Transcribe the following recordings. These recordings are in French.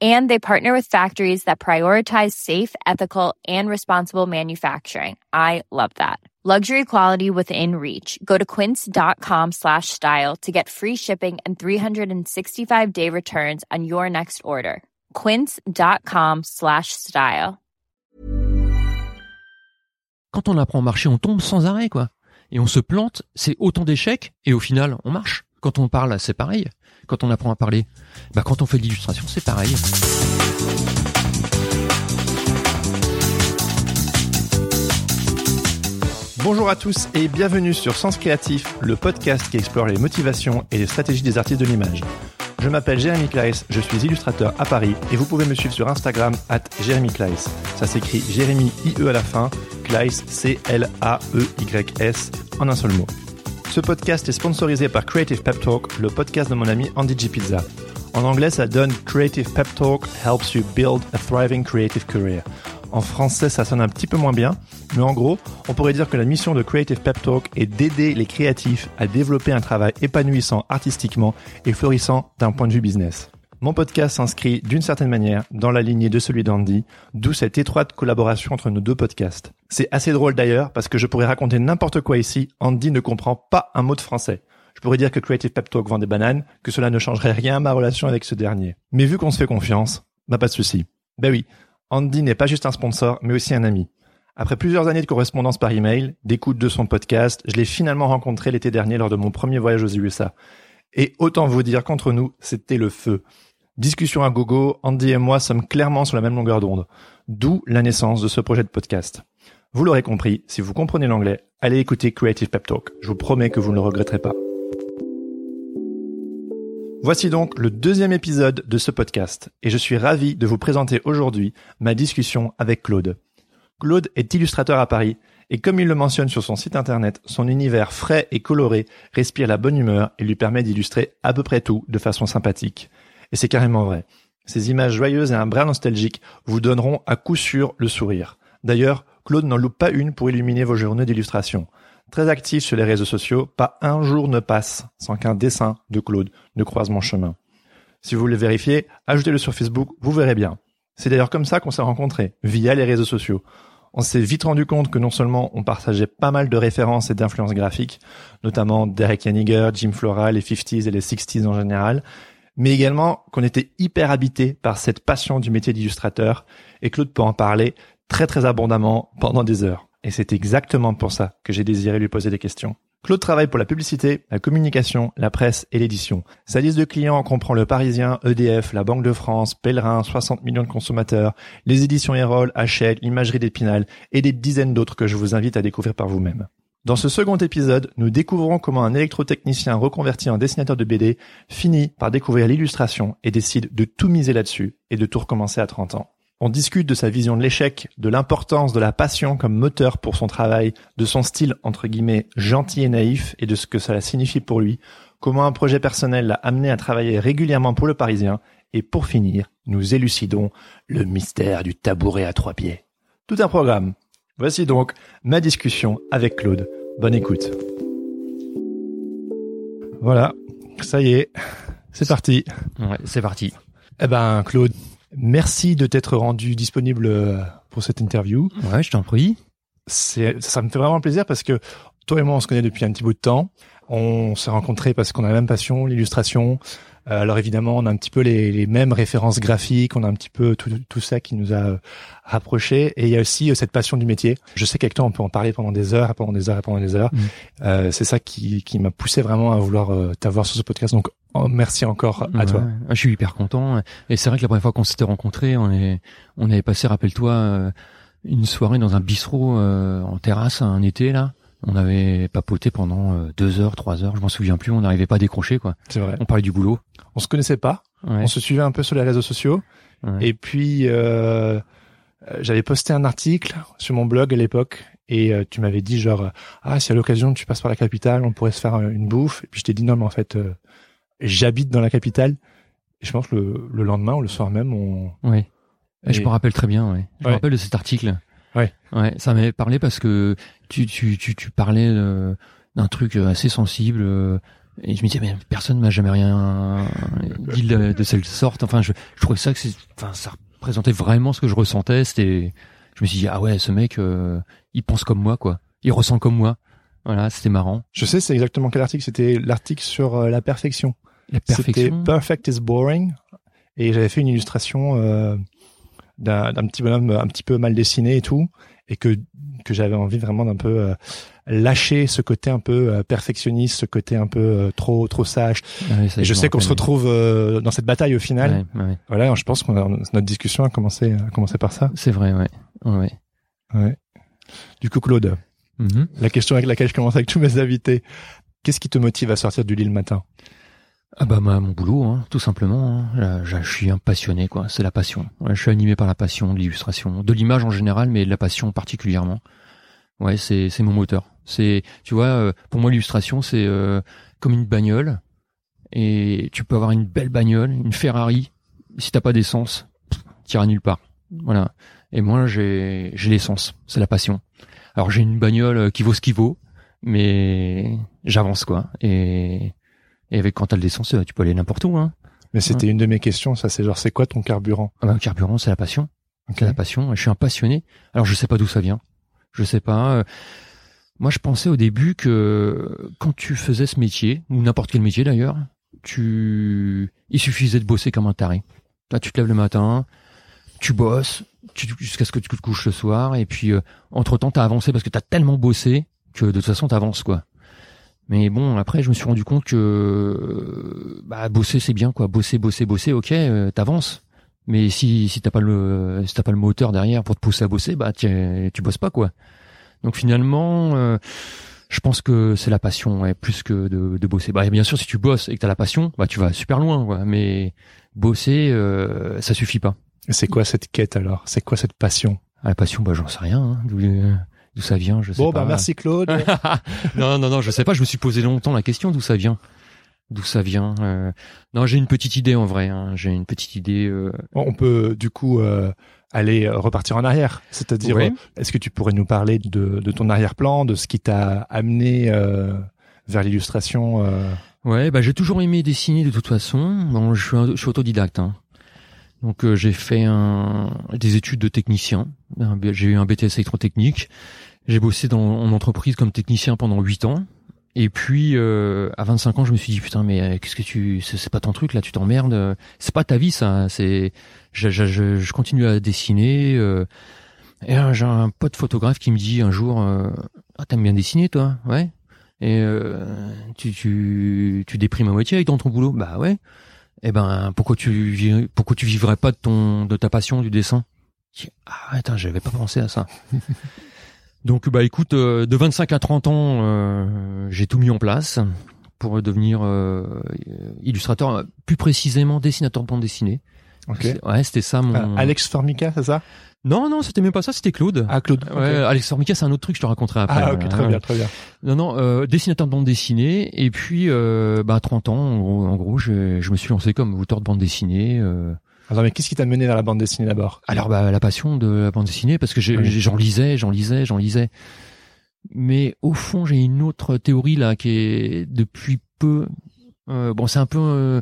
And they partner with factories that prioritize safe, ethical, and responsible manufacturing. I love that. Luxury quality within reach. Go to quince.com slash style to get free shipping and 365 day returns on your next order. Quince.com slash style. Quand on apprend marcher, on tombe sans arrêt, quoi. Et on se plante, c'est autant d'échecs, et au final, on marche. Quand on parle, c'est pareil. Quand on apprend à parler, bah, quand on fait de l'illustration, c'est pareil. Bonjour à tous et bienvenue sur Sens Créatif, le podcast qui explore les motivations et les stratégies des artistes de l'image. Je m'appelle Jérémy Kleiss, je suis illustrateur à Paris et vous pouvez me suivre sur Instagram at Jérémy Kleiss. Ça s'écrit Jérémy IE à la fin, Kleiss C-L-A-E-Y-S en un seul mot. Ce podcast est sponsorisé par Creative Pep Talk, le podcast de mon ami Andy G. Pizza. En anglais, ça donne Creative Pep Talk helps you build a thriving creative career. En français, ça sonne un petit peu moins bien, mais en gros, on pourrait dire que la mission de Creative Pep Talk est d'aider les créatifs à développer un travail épanouissant artistiquement et florissant d'un point de vue business. Mon podcast s'inscrit d'une certaine manière dans la lignée de celui d'Andy, d'où cette étroite collaboration entre nos deux podcasts. C'est assez drôle d'ailleurs parce que je pourrais raconter n'importe quoi ici, Andy ne comprend pas un mot de français. Je pourrais dire que Creative Pep Talk vend des bananes, que cela ne changerait rien à ma relation avec ce dernier. Mais vu qu'on se fait confiance, bah pas de souci. Ben oui, Andy n'est pas juste un sponsor, mais aussi un ami. Après plusieurs années de correspondance par email, d'écoute de son podcast, je l'ai finalement rencontré l'été dernier lors de mon premier voyage aux USA. Et autant vous dire qu'entre nous, c'était le feu. Discussion à gogo, Andy et moi sommes clairement sur la même longueur d'onde. D'où la naissance de ce projet de podcast. Vous l'aurez compris, si vous comprenez l'anglais, allez écouter Creative Pep Talk. Je vous promets que vous ne le regretterez pas. Voici donc le deuxième épisode de ce podcast et je suis ravi de vous présenter aujourd'hui ma discussion avec Claude. Claude est illustrateur à Paris et comme il le mentionne sur son site internet, son univers frais et coloré respire la bonne humeur et lui permet d'illustrer à peu près tout de façon sympathique. Et c'est carrément vrai. Ces images joyeuses et un brin nostalgique vous donneront à coup sûr le sourire. D'ailleurs, Claude n'en loupe pas une pour illuminer vos journées d'illustration. Très actif sur les réseaux sociaux, pas un jour ne passe sans qu'un dessin de Claude ne croise mon chemin. Si vous voulez vérifier, ajoutez-le sur Facebook, vous verrez bien. C'est d'ailleurs comme ça qu'on s'est rencontrés, via les réseaux sociaux. On s'est vite rendu compte que non seulement on partageait pas mal de références et d'influences graphiques, notamment Derek Yaniger, Jim Flora, les 50s et les 60s en général, mais également qu'on était hyper habité par cette passion du métier d'illustrateur, et Claude peut en parler très très abondamment pendant des heures. Et c'est exactement pour ça que j'ai désiré lui poser des questions. Claude travaille pour la publicité, la communication, la presse et l'édition. Sa liste de clients comprend le Parisien, EDF, la Banque de France, Pèlerin, 60 millions de consommateurs, les éditions Erol, Hachette, l'imagerie d'Épinal et des dizaines d'autres que je vous invite à découvrir par vous-même. Dans ce second épisode, nous découvrons comment un électrotechnicien reconverti en dessinateur de BD finit par découvrir l'illustration et décide de tout miser là-dessus et de tout recommencer à 30 ans. On discute de sa vision de l'échec, de l'importance de la passion comme moteur pour son travail, de son style entre guillemets gentil et naïf et de ce que cela signifie pour lui, comment un projet personnel l'a amené à travailler régulièrement pour le Parisien, et pour finir, nous élucidons le mystère du tabouret à trois pieds. Tout un programme. Voici donc ma discussion avec Claude. Bonne écoute. Voilà, ça y est, c'est parti. Ouais, c'est parti. Eh ben, Claude, Merci de t'être rendu disponible pour cette interview. Ouais, je t'en prie. C'est, ça me fait vraiment plaisir parce que toi et moi, on se connaît depuis un petit bout de temps. On s'est rencontrés parce qu'on a la même passion, l'illustration. Euh, alors évidemment, on a un petit peu les, les, mêmes références graphiques, on a un petit peu tout, tout ça qui nous a euh, rapprochés. Et il y a aussi cette passion du métier. Je sais qu'avec toi, on peut en parler pendant des heures, pendant des heures, pendant des heures. Mmh. c'est ça qui, qui m'a poussé vraiment à vouloir t'avoir sur ce podcast. Donc merci encore à toi. Je suis hyper content. Et c'est vrai que la première fois qu'on s'était rencontrés, on est, on avait passé, rappelle-toi, euh, une soirée dans un bistrot euh, en terrasse un été là. On avait papoté pendant euh, deux heures, trois heures, je m'en souviens plus. On n'arrivait pas à décrocher quoi. C'est vrai. On parlait du boulot. On se connaissait pas. On se suivait un peu sur les réseaux sociaux. Et puis j'avais posté un article sur mon blog à l'époque et tu m'avais dit genre ah si à l'occasion tu passes par la capitale on pourrait se faire une bouffe et puis je t'ai dit non mais en fait j'habite dans la capitale. Et je pense que le, le lendemain ou le soir même, on. Oui. Et Je me rappelle très bien, ouais. Je Ouais. me rappelle de cet article. Ouais. Ouais, ça m'avait parlé parce que tu, tu, tu, tu parlais euh, d'un truc assez sensible. euh, Et je me disais, mais personne m'a jamais rien dit de, de cette sorte. Enfin, je, je trouvais ça que c'est, enfin, ça représentait vraiment ce que je ressentais. C'était, je me suis dit, ah ouais, ce mec, euh, il pense comme moi, quoi. Il ressent comme moi. Voilà, c'était marrant. Je sais, c'est exactement quel article. C'était l'article sur euh, la perfection. La C'était perfection. Perfect is boring. Et j'avais fait une illustration euh, d'un d'un petit bonhomme un petit peu mal dessiné et tout, et que que j'avais envie vraiment d'un peu euh, lâcher ce côté un peu euh, perfectionniste, ce côté un peu euh, trop trop sage. Ah Et je sais qu'on se retrouve euh, dans cette bataille au final. Ouais, ouais. Voilà, je pense qu'on a notre discussion a commencé a commencé par ça. C'est vrai, ouais. ouais. Ouais. Du coup, Claude, Mhm. la question avec laquelle je commence avec tous mes invités, qu'est-ce qui te motive à sortir du lit le matin? Ah bah ma- mon boulot, hein, tout simplement. hein. Je je suis un passionné, quoi. C'est la passion. Ouais, je suis animé par la passion de l'illustration, de l'image en général, mais de la passion particulièrement. Ouais, c'est c'est mon moteur. C'est, tu vois, euh, pour moi l'illustration c'est euh, comme une bagnole. Et tu peux avoir une belle bagnole, une Ferrari. Si t'as pas d'essence, t'iras nulle part. Voilà. Et moi j'ai j'ai l'essence, c'est la passion. Alors j'ai une bagnole euh, qui vaut ce qu'il vaut, mais j'avance quoi. Et et avec quand t'as de l'essence, euh, tu peux aller n'importe où. Hein. Mais c'était une de mes questions, ça c'est genre c'est quoi ton carburant? Ah le carburant, c'est la passion. Ok. C'est la passion. Je suis un passionné. Alors je sais pas d'où ça vient. Je sais pas. euh, Moi, je pensais au début que quand tu faisais ce métier ou n'importe quel métier d'ailleurs, tu, il suffisait de bosser comme un taré. Là, tu te lèves le matin, tu bosses, jusqu'à ce que tu te couches le soir, et puis entre temps, t'as avancé parce que t'as tellement bossé que de toute façon, t'avances quoi. Mais bon, après, je me suis rendu compte que euh, bah, bosser, c'est bien quoi. Bosser, bosser, bosser, ok, euh, t'avances. Mais si si t'as pas le si t'as pas le moteur derrière pour te pousser à bosser, bah tu tu bosses pas quoi. Donc finalement, euh, je pense que c'est la passion, ouais, plus que de, de bosser. Bah bien sûr, si tu bosses et que t'as la passion, bah tu vas super loin, quoi. Mais bosser, euh, ça suffit pas. Et C'est quoi cette quête alors? C'est quoi cette passion? Ah, la passion, bah j'en sais rien. Hein, D'où ça vient, je sais Bon pas. bah merci Claude. non, non, non, je sais pas. Je me suis posé longtemps la question d'où ça vient? D'où ça vient. euh, Non, j'ai une petite idée en vrai. Hein. J'ai une petite idée. euh, On peut du coup euh, aller repartir en arrière, c'est-à-dire euh, est-ce que tu pourrais nous parler de, de ton arrière-plan, de ce qui t'a amené euh, vers l'illustration Ouais, bah j'ai toujours aimé dessiner de toute façon. Bon, je suis, un- je suis autodidacte. Hein. Donc euh, j'ai fait un, des études de technicien. J'ai eu un BTS électrotechnique. J'ai bossé dans, en entreprise comme technicien pendant 8 ans. Et puis euh, à 25 ans, je me suis dit putain mais euh, qu'est-ce que tu c'est pas ton truc là, tu t'emmerdes. euh, C'est pas ta vie ça. C'est je, je, je, je continue à dessiner. euh, et là, j'ai un pote photographe qui me dit un jour euh, ah t'aimes bien dessiner toi? Ouais et euh, tu, tu, tu déprimes à moitié avec ton boulot? Bah ouais. Eh ben pourquoi tu pourquoi tu vivrais pas de ton de ta passion du dessin? Ah attends, j'avais pas pensé à ça. Donc bah écoute, euh, de 25 à 30 ans, euh, j'ai tout mis en place pour devenir euh, illustrateur, plus précisément dessinateur de bande dessinée. Ok. C'est- Ouais, c'était ça mon. Ah, Alex Formica, c'est ça? Non non, c'était même pas ça, c'était Claude. Ah Claude. Ouais, Alex Formica, c'est un autre truc, je te raconterai après. Ah ok, très bien, très bien. Non, non, euh, dessinateur de bande dessinée. Et puis, euh, bah, à 30 ans, en gros, en gros je, je me suis lancé comme auteur de bande dessinée. euh. Attends, mais qu'est-ce qui t'a mené vers la bande dessinée d'abord? Alors, bah, la passion de la bande dessinée, parce que Oui. j'en lisais, j'en lisais, j'en lisais. Mais au fond, j'ai une autre théorie là qui est depuis peu. euh, bon, c'est un peu, euh,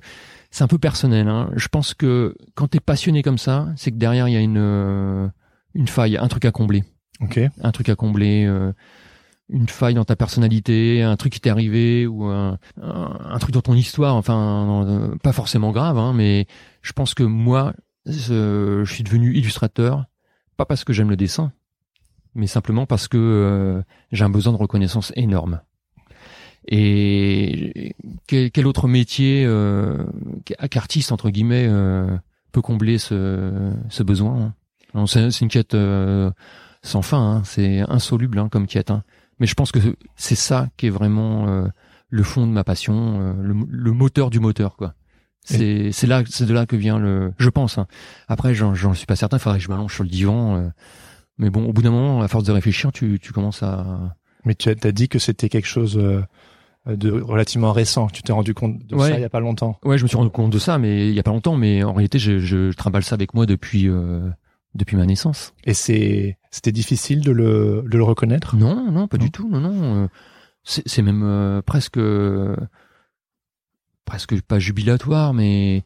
c'est un peu personnel. Hein. Je pense que quand t'es passionné comme ça, c'est que derrière il y a une euh, une faille, un truc à combler. Ok. un truc à combler, euh, une faille dans ta personnalité, un truc qui t'est arrivé ou un, un, un truc dans ton histoire, enfin euh, pas forcément grave, hein, mais je pense que moi, je, suis devenu illustrateur, pas parce que j'aime le dessin, mais simplement parce que euh, j'ai un besoin de reconnaissance énorme. Et quel, autre métier euh, qu'artiste entre guillemets euh, peut combler ce, besoin hein? C'est une quête sans fin, hein, c'est insoluble hein, comme quête. Mais je pense que c'est ça qui est vraiment le fond de ma passion, le moteur du moteur, quoi. C'est c'est là, c'est de là que vient le. Je pense. Hein. Après, j'en suis pas certain. Il faudrait que je m'allonge sur le divan. euh. mais bon, au bout d'un moment, à force de réfléchir, tu tu commences à. Mais tu as, t'as dit que c'était quelque chose euh, de relativement récent. Tu t'es rendu compte de Ouais. ça il y a pas longtemps. Ouais, je me suis rendu compte de ça, mais il y a pas longtemps. Mais en réalité, je, je trimballe ça avec moi depuis euh, depuis ma naissance. Et c'est c'était difficile de le de le reconnaître? Non, non, pas Non. du tout. Non, non. euh, C'est c'est même euh, presque euh, presque pas jubilatoire, mais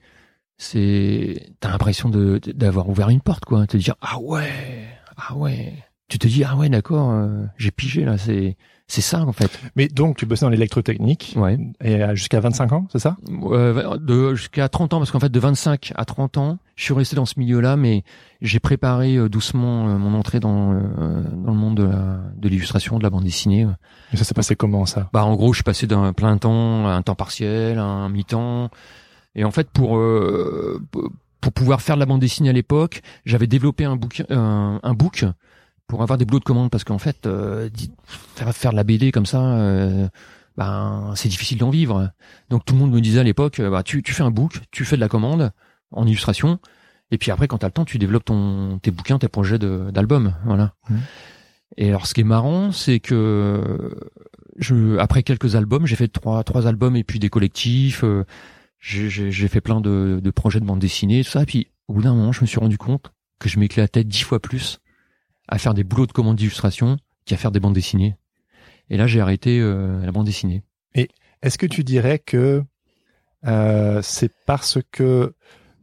c'est t'as l'impression de d'avoir ouvert une porte, quoi. Te dire ah ouais, ah ouais. Tu te dis ah ouais, d'accord, euh, j'ai pigé là. C'est c'est ça en fait. Mais donc tu bossais dans l'électrotechnique Ouais. et jusqu'à 25 ans, c'est ça? Euh, de jusqu'à 30 ans parce qu'en fait de 25 à 30 ans je suis resté dans ce milieu là mais j'ai préparé euh, doucement euh, mon entrée dans euh, dans le monde de la- de l'illustration de la bande dessinée Et ça s'est passé comment ça? Bah en gros je suis passé d'un plein temps à un temps partiel à un mi-temps et en fait pour euh, pour pouvoir faire de la bande dessinée à l'époque j'avais développé un un, un book pour avoir des boulots de commande parce qu'en fait euh, faire de la BD comme ça euh, ben c'est difficile d'en vivre donc tout le monde me disait à l'époque euh, bah tu tu fais un book tu fais de la commande en illustration et puis après quand tu as le temps tu développes ton tes bouquins tes projets de d'album voilà Mhm. et alors ce qui est marrant c'est que je après quelques albums j'ai fait trois trois albums et puis des collectifs euh, j'ai j'ai j'ai fait plein de, de projets de bande dessinée tout ça et puis au bout d'un moment je me suis rendu compte que je m'éclatais dix fois plus à faire des boulots de commande d'illustration qu'à faire des bandes dessinées. Et là j'ai arrêté euh, la bande dessinée. Est-ce que tu dirais que euh, c'est parce que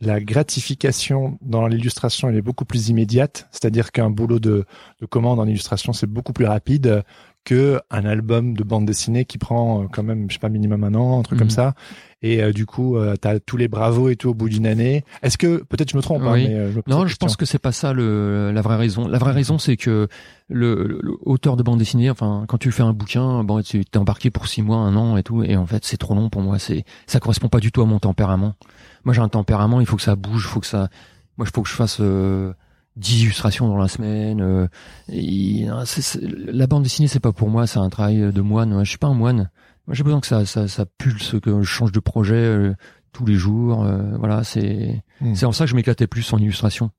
la gratification dans l'illustration est beaucoup plus immédiate, c'est-à-dire qu'un boulot de, de commande en illustration c'est beaucoup plus rapide que un album de bande dessinée qui prend euh, quand même je sais pas minimum un an, un truc Mhm. comme ça. Et euh, du coup, euh, t'as tous les bravos et tout au bout d'une année. Est-ce que peut-être je me trompe, hein, mais euh, je me pose Non, je pense que c'est pas ça le, la vraie raison. La vraie raison, c'est que le, le- le auteur de bande dessinée, enfin, quand tu fais un bouquin, bon, tu t'es embarqué pour six mois, un an et tout, et en fait, c'est trop long pour moi. C'est, ça correspond pas du tout à mon tempérament. Moi, j'ai un tempérament, il faut que ça bouge, il faut que ça, moi, il faut que je fasse euh, 10 illustrations dans la semaine. euh, et, c'est- c'est- la bande dessinée, c'est pas pour moi, c'est un travail de moine. Je suis pas un moine. Moi, j'ai besoin que ça, ça, ça pulse, que je change de projet euh, tous les jours. euh, voilà, c'est, Hmm. c'est en ça que je m'éclatais plus en illustration.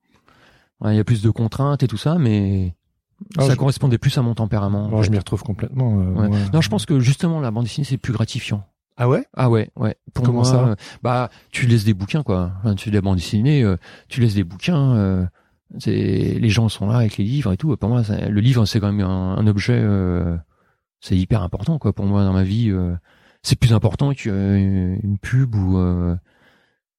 Ouais, Il y a plus de contraintes et tout ça, mais Ah, ça je- correspondait plus à mon tempérament. en Bon, je m'y retrouve complètement. euh, Ouais. ouais. Non, je pense que justement la bande dessinée c'est plus gratifiant. Ah ouais? Ah ouais, ouais. Pour Comment moi, ça? euh, bah tu laisses des bouquins quoi. Enfin, tu fais de la bande dessinée, euh, tu laisses des bouquins. Euh, c'est les gens sont là avec les livres et tout. Pour moi, ça- le livre c'est quand même un, un objet. euh, c'est hyper important quoi pour moi dans ma vie. euh, c'est plus important qu'une pub ou euh,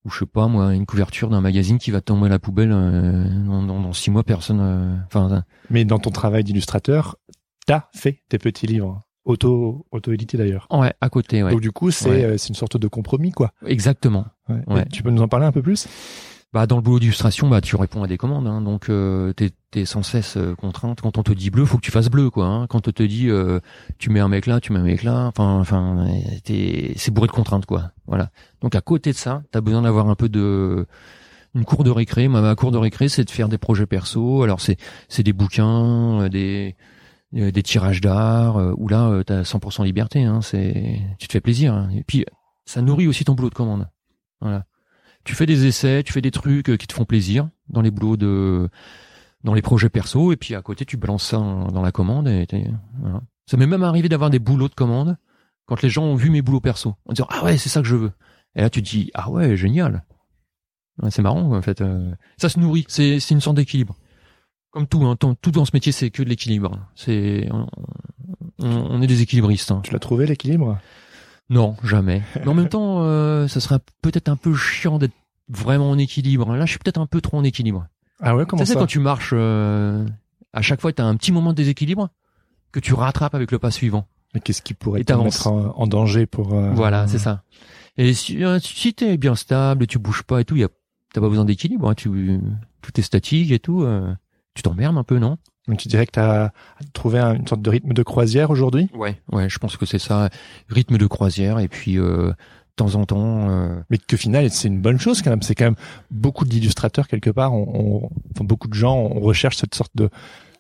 ou je sais pas moi une couverture d'un magazine qui va tomber à la poubelle euh, dans, dans, dans six mois personne. euh, Enfin Mais dans ton travail d'illustrateur, t'as fait tes petits livres auto auto édités d'ailleurs. ouais à côté ouais. Donc du coup, c'est Ouais. euh, une sorte de compromis quoi. Exactement. Ouais. Tu peux nous en parler un peu plus? Bah dans le boulot d'illustration, bah tu réponds à des commandes, hein, donc euh, t'es t'es sans cesse euh, contrainte. Quand on te dit bleu, faut que tu fasses bleu, quoi. Hein. Quand on te dit euh, tu mets un mec là, tu mets un mec là, enfin enfin c'est bourré de contraintes, quoi. Voilà. Donc à côté de ça, t'as besoin d'avoir un peu de une cour de récré. Ma cour de récré, c'est de faire des projets perso. Alors c'est c'est des bouquins, euh, des euh, des tirages d'art où là t'as 100% liberté. Hein, c'est tu te fais plaisir. hein. Et puis ça nourrit aussi ton boulot de commande. Voilà tu fais des essais, tu fais des trucs qui te font plaisir dans les boulots de, dans les projets perso, et puis à côté tu balances ça dans la commande. Et. Ça m'est même arrivé d'avoir des boulots de commande quand les gens ont vu mes boulots perso, en disant ah ouais c'est ça que je veux. Et là tu te dis ah ouais génial. C'est marrant en fait. euh. Ça se nourrit, c'est c'est une sorte d'équilibre. Comme tout, hein, tout dans ce métier c'est que de l'équilibre. C'est on est des équilibristes. hein. Tu l'as trouvé l'équilibre? Non, jamais. Mais en même temps, euh, ça serait peut-être un peu chiant d'être vraiment en équilibre. Là, je suis peut-être un peu trop en équilibre. Ah ouais, comment Tu ça quand tu marches, euh, à chaque fois, tu as un petit moment de déséquilibre que tu rattrapes avec le pas suivant. Mais qu'est-ce qui pourrait te mettre en, en danger pour euh, Voilà, c'est ça. Et si, euh, si t'es bien stable, tu bouges pas et tout, y a, t'as pas besoin d'équilibre. hein, tu, tout est statique et tout. euh, tu t'emmerdes un peu, non? Donc tu dirais que tu as trouvé un- une sorte de rythme de croisière aujourd'hui? Ouais. Ouais, je pense que c'est ça. Rythme de croisière et puis euh, de temps en temps. euh, mais que final c'est une bonne chose quand même. C'est quand même beaucoup d'illustrateurs quelque part, on, on- enfin, beaucoup de gens on recherche cette sorte de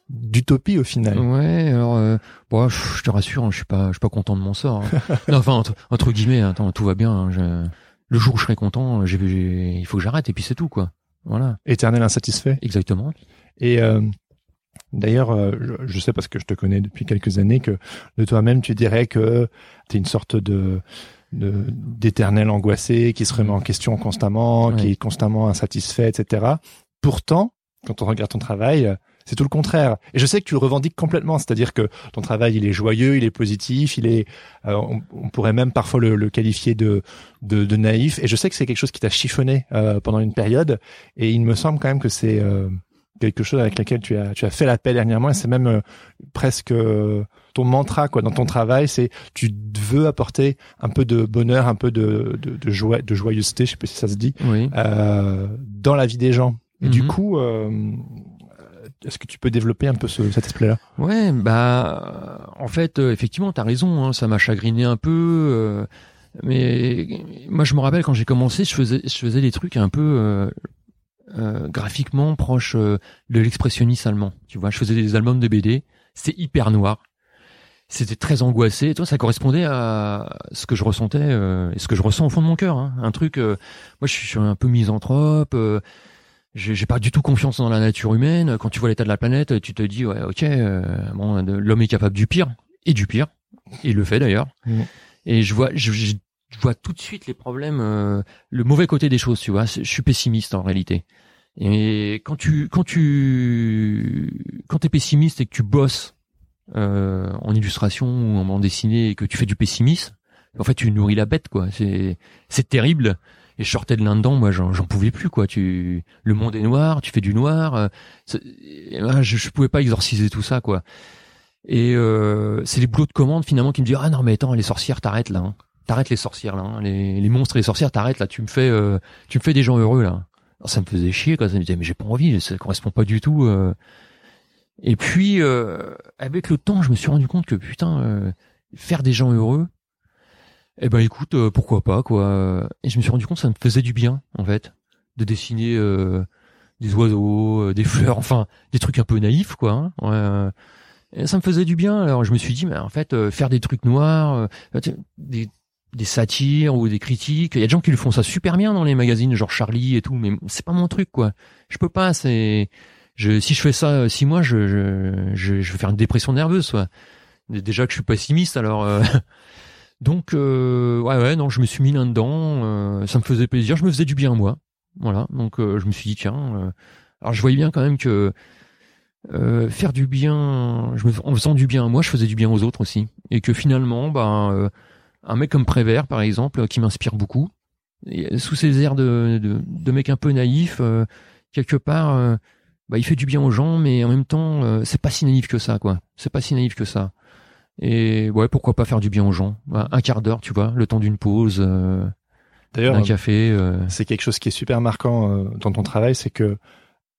d'utopie au final. Ouais, alors euh, bon, je te rassure, hein, je suis pas, je suis pas content de mon sort. hein. non, enfin entre, entre guillemets, hein, attends, tout va bien. hein, je- le jour où je serai content, j'ai, j'ai- il faut que j'arrête et puis c'est tout quoi. Voilà, Éternel insatisfait. exactement. Et euh, D'ailleurs, euh, je, sais parce que je te connais depuis quelques années que de toi-même, tu dirais que tu es une sorte de d'éternel angoissé qui se remet en question constamment, qui est constamment insatisfait, etc. Pourtant, quand on regarde ton travail, c'est tout le contraire. Et je sais que tu le revendiques complètement, c'est-à-dire que ton travail, il est joyeux, il est positif, il est, euh, on, on pourrait même parfois le, le qualifier de, de de naïf. Et je sais que c'est quelque chose qui t'a chiffonné euh, pendant une période. Et il me semble quand même que c'est euh, quelque chose avec lequel tu as tu as fait la paix dernièrement. Et c'est même euh, presque euh, ton mantra quoi dans ton travail, c'est tu veux apporter un peu de bonheur, un peu de de, de joie, de joyeuseté, je sais pas si ça se dit, Oui. euh, dans la vie des gens. Et du Mhm. coup, euh, est-ce que tu peux développer un peu ce, cet aspect-là? Ouais, bah en fait, effectivement, t'as raison. Hein, ça m'a chagriné un peu. euh, mais moi, je me rappelle quand j'ai commencé, je faisais, je faisais des trucs un peu euh, euh, graphiquement proches euh, de l'expressionnisme allemand. Tu vois, je faisais des albums de BD. C'était hyper noir. C'était très angoissé. Toi, ça correspondait à ce que je ressentais euh, et ce que je ressens au fond de mon cœur. Hein. Un truc. euh, moi, je suis un peu misanthrope. euh, j'ai j'ai pas du tout confiance dans la nature humaine. Quand tu vois l'état de la planète, tu te dis ouais, ok, euh, bon, l'homme est capable du pire et du pire. Et il le fait d'ailleurs. Mhm. Et je vois, je, je- vois tout de suite les problèmes, euh, le mauvais côté des choses. Tu vois, je suis pessimiste en réalité. Et quand tu, quand tu, quand t'es pessimiste et que tu bosses euh, en illustration ou en bande dessinée et que tu fais du pessimisme, en fait, tu nourris la bête, quoi. C'est, c'est terrible. Et je sortais de là-dedans, moi, j'en, pouvais plus, quoi. Tu, le monde est noir, tu fais du noir. euh, moi, je, je pouvais pas exorciser tout ça, quoi. Et euh, c'est les boulots de commande finalement qui me disent ah non mais attends les sorcières t'arrêtes là, hein. T'arrêtes les sorcières là, hein. les, les monstres et les sorcières t'arrêtes là, tu me fais, euh, tu me fais des gens heureux là. Alors, ça me faisait chier quoi, ça me disait mais j'ai pas envie, ça correspond pas du tout. euh. Et puis euh, avec le temps je me suis rendu compte que putain euh, faire des gens heureux, eh ben écoute euh, pourquoi pas quoi. Et je me suis rendu compte que ça me faisait du bien en fait de dessiner des oiseaux, des fleurs, enfin des trucs un peu naïfs quoi. hein. Ouais, et ça me faisait du bien. Alors je me suis dit, mais en fait, euh, faire des trucs noirs, euh, des, des satires ou des critiques, il y a des gens qui le font ça super bien dans les magazines, genre Charlie et tout, mais c'est pas mon truc, quoi. Je peux pas. C'est, je, si je fais ça euh, six mois, je, je, je, vais faire une dépression nerveuse, quoi. Dé- Déjà que je suis pessimiste, alors. euh, Donc, euh, ouais, ouais, non, je me suis mis là-dedans. euh, ça me faisait plaisir, je me faisais du bien moi. Voilà. Donc, euh, je me suis dit, tiens. euh, alors, je voyais bien quand même que euh, faire du bien, je me, en faisant du bien à moi, je faisais du bien aux autres aussi. Et que finalement, ben, euh, un mec comme Prévert, par exemple, euh, qui m'inspire beaucoup, et, sous ses airs de, de, de mec un peu naïf, euh, quelque part, euh, bah, il fait du bien aux gens, mais en même temps, euh, c'est pas si naïf que ça, quoi. C'est pas si naïf que ça. Et ouais, pourquoi pas faire du bien aux gens? Bah, Un quart d'heure, tu vois, le temps d'une pause, euh, d'un café. euh, c'est quelque chose qui est super marquant euh, dans ton travail, c'est que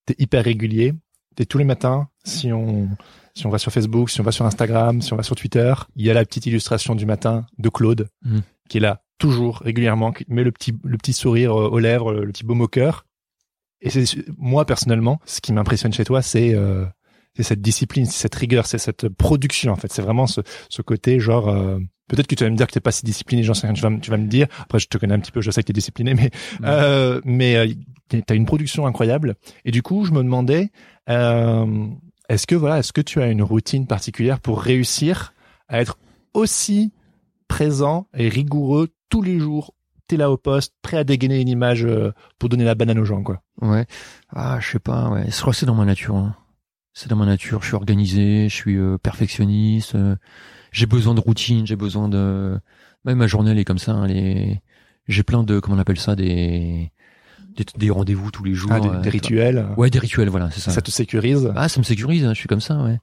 tu es hyper régulier. T'es tous les matins, si on si on va sur Facebook, si on va sur Instagram, si on va sur Twitter, il y a la petite illustration du matin de Claude Mhm. qui est là toujours régulièrement, qui met le petit le petit sourire euh, aux lèvres, le petit baume au cœur. Et c'est moi personnellement, ce qui m'impressionne chez toi, c'est euh, c'est cette discipline, c'est cette rigueur, c'est cette production en fait. C'est vraiment ce, ce côté genre. euh, Peut-être que tu vas me dire que t'es pas si discipliné, j'en sais rien, tu vas, me- tu vas me dire. Après, je te connais un petit peu, je sais que t'es discipliné, mais euh, mais euh, t'as une production incroyable. Et du coup, je me demandais, euh, est-ce que voilà, est-ce que tu as une routine particulière pour réussir à être aussi présent et rigoureux tous les jours T'es là au poste, prêt à dégainer une image euh, pour donner la banane aux gens, quoi? Ouais. Ah, je sais pas, ouais. Je crois que c'est dans ma nature. hein. C'est dans ma nature. Je suis organisé, je suis euh, perfectionniste. euh, j'ai besoin de routine, j'ai besoin de. Même ma journée, elle est comme ça. hein, J'ai plein de, comment on appelle ça, des des, des rendez-vous tous les jours. Ah, des, euh, des rituels. Ouais, des rituels, voilà, c'est ça. Ça te sécurise? Ah, ça me sécurise. hein, Je suis comme ça, ouais.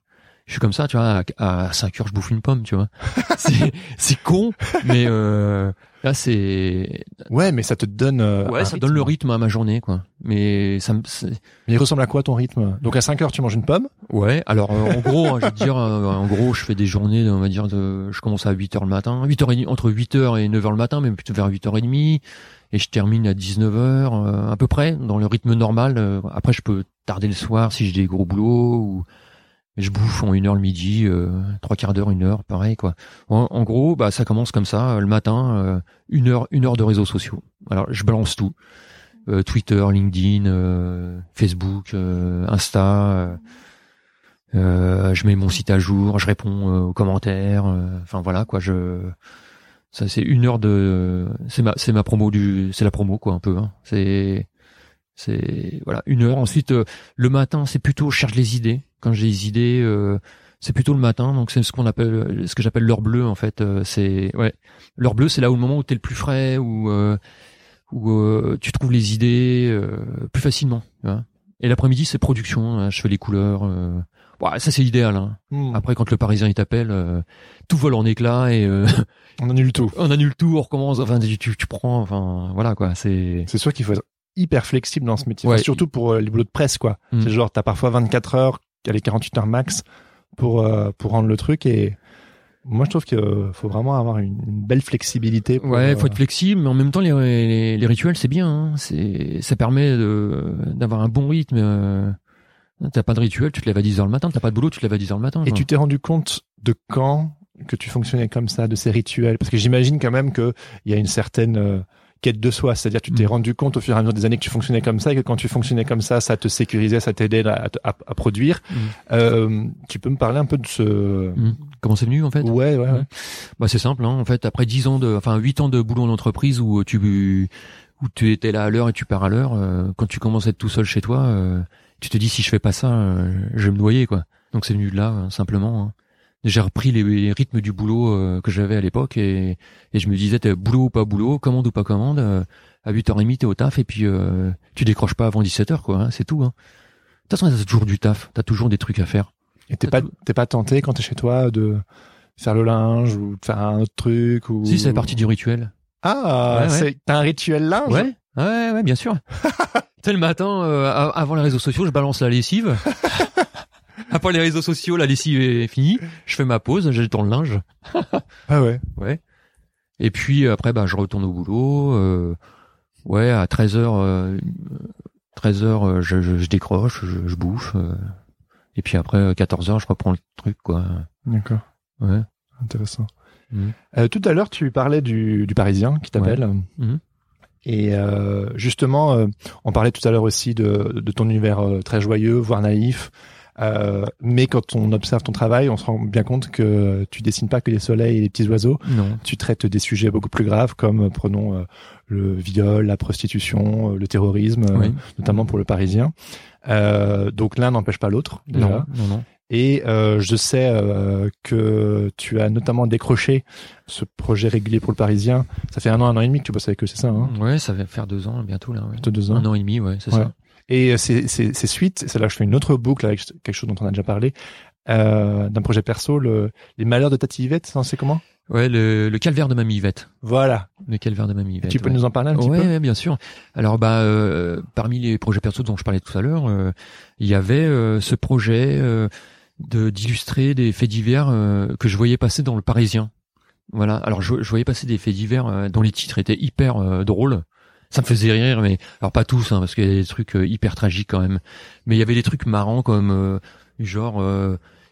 Je suis comme ça, tu vois. À, à 5 heures, je bouffe une pomme, tu vois. c'est c'est con, mais euh, là, c'est Ouais, mais ça te donne. euh, ouais, ça donne le rythme à ma journée, quoi. Mais ça me Mais il ressemble à quoi ton rythme? Donc à 5 heures, tu manges une pomme? Ouais, alors euh, en gros, hein, je vais te dire, euh, en gros, je fais des journées, on va dire, de, je commence à 8h le matin, 8h entre 8h et 9h le matin, mais plutôt vers 8h30, et je termine à 19h, euh, à peu près, dans le rythme normal. euh, après, je peux tarder le soir si j'ai des gros boulots, ou je bouffe en une heure le midi, euh, trois quarts d'heure, une heure, pareil, quoi. En, gros, bah, ça commence comme ça, le matin, euh, une heure, une heure de réseaux sociaux. Alors, je balance tout. Euh, Twitter, LinkedIn, euh, Facebook, Insta, je mets mon site à jour, je réponds aux commentaires. Enfin voilà quoi. Je ça c'est une heure de c'est ma c'est ma promo du c'est la promo quoi un peu. Hein. C'est c'est voilà une heure. Ensuite euh, le matin c'est plutôt je cherche les idées. Quand j'ai des idées euh, c'est plutôt le matin. Donc c'est ce qu'on appelle ce que j'appelle l'heure bleue en fait. Euh, c'est ouais l'heure bleue c'est là où le moment où t'es le plus frais où euh, où euh, tu trouves les idées euh, plus facilement. tu vois. Et l'après-midi c'est production. hein. Je fais les couleurs. Ouais, ça c'est idéal. Hein. Hmm. Après, quand le Parisien il t'appelle, euh, tout vole en éclats et euh, On annule tout. on annule tout, on recommence. Enfin, tu, tu, prends. Enfin, voilà quoi. C'est C'est sûr qu'il faut être hyper flexible dans ce métier. Ouais. Enfin, surtout pour euh, les boulots de presse, quoi. Mm. C'est genre, t'as parfois 24 heures, allez, 48 heures max pour, euh, pour rendre le truc et moi, je trouve qu'il faut vraiment avoir une, une belle flexibilité. Pour, ouais, faut euh, être flexible, mais en même temps, les, les, les rituels c'est bien. Hein. C'est ça permet de d'avoir un bon rythme. T'as pas de rituel, tu te lèves à 10 heures le matin. T'as pas de boulot, tu te lèves à 10 heures le matin. Et tu t'es rendu compte de quand que tu fonctionnais comme ça, de ces rituels? Parce que j'imagine quand même qu'il y a une certaine euh, quête de soi. C'est-à-dire tu t'es Mm. rendu compte au fur et à mesure des années que tu fonctionnais comme ça et que quand tu fonctionnais comme ça, ça te sécurisait, ça t'aidait à, à- à produire. Mm. Euh, tu peux me parler un peu de ce... Mm. Comment c'est venu en fait? Ouais, ouais, ouais. Bah c'est simple. Hein. En fait, après 10 ans de, enfin 8 ans de boulot en entreprise où tu où tu étais là à l'heure et tu pars à l'heure, euh, quand tu commences à être tout seul chez toi, euh, tu te dis si je fais pas ça, euh, je vais me noyer quoi. Donc c'est venu de là hein, simplement. hein. J'ai repris les, les rythmes du boulot euh, que j'avais à l'époque et, et je me disais t'es boulot ou pas boulot, commande ou pas commande, euh, à 8h30 t'es au taf et puis euh, tu décroches pas avant 17h quoi, hein, c'est tout. Hein. De toute façon t'as toujours du taf, t'as toujours des trucs à faire. Et t'es pas, tout. t'es pas tenté quand t'es chez toi de faire le linge ou de faire un autre truc ou... Si c'est partie du rituel. Ah, Ouais, ouais. c'est t'as un rituel linge? Ouais, ouais, ouais, bien sûr. tu le matin, euh, avant les réseaux sociaux, je balance la lessive. Après les réseaux sociaux, la lessive est finie. Je fais ma pause, j'ai le temps le linge. Ah ouais. Ouais. Et puis après, bah, je retourne au boulot. euh, ouais, à 13 h euh, 13 heures, euh, je, je, je décroche, je, je bouffe. euh, et puis après, 14 heures, je reprends le truc, quoi. D'accord. Ouais. Intéressant. Mhm. Euh, tout à l'heure, tu parlais du, du Parisien qui t'appelle. Mhm. Et euh, justement, euh, on parlait tout à l'heure aussi de, de ton univers euh, très joyeux, voire naïf. Mais quand on observe ton travail, on se rend bien compte que tu dessines pas que les soleils et les petits oiseaux. Non. Tu traites des sujets beaucoup plus graves, comme prenons le viol, la prostitution, le terrorisme, Oui. notamment pour le Parisien. Donc l'un n'empêche pas l'autre. Non, non, non. Et euh, je sais euh, que tu as notamment décroché ce projet régulier pour le Parisien. Ça fait un an, un an et demi que tu bosses avec eux, c'est ça hein? Ouais, ça va faire deux ans bientôt là. Ouais. Bientôt deux ans. Un an et demi, ouais, c'est Ouais. ça. Et euh, c'est c'est c'est suite, c'est là que je fais une autre boucle avec quelque chose dont on a déjà parlé, euh, d'un projet perso, le, les malheurs de Tati Yvette, c'est comment? Ouais, le, le calvaire de Mamie Yvette. Voilà. Le calvaire de Mamie Yvette. tu peux ouais. nous en parler un petit ouais, peu? ouais, bien sûr. Alors bah euh, parmi les projets perso dont je parlais tout à l'heure, euh, il y avait euh, ce projet euh, de d'illustrer des faits divers euh, que je voyais passer dans le Parisien. Voilà. Alors je, je voyais passer des faits divers euh, dont les titres étaient hyper euh, drôles. Ça me faisait rire, mais alors pas tous, hein, parce qu'il y a des trucs hyper tragiques quand même. Mais il y avait des trucs marrants comme genre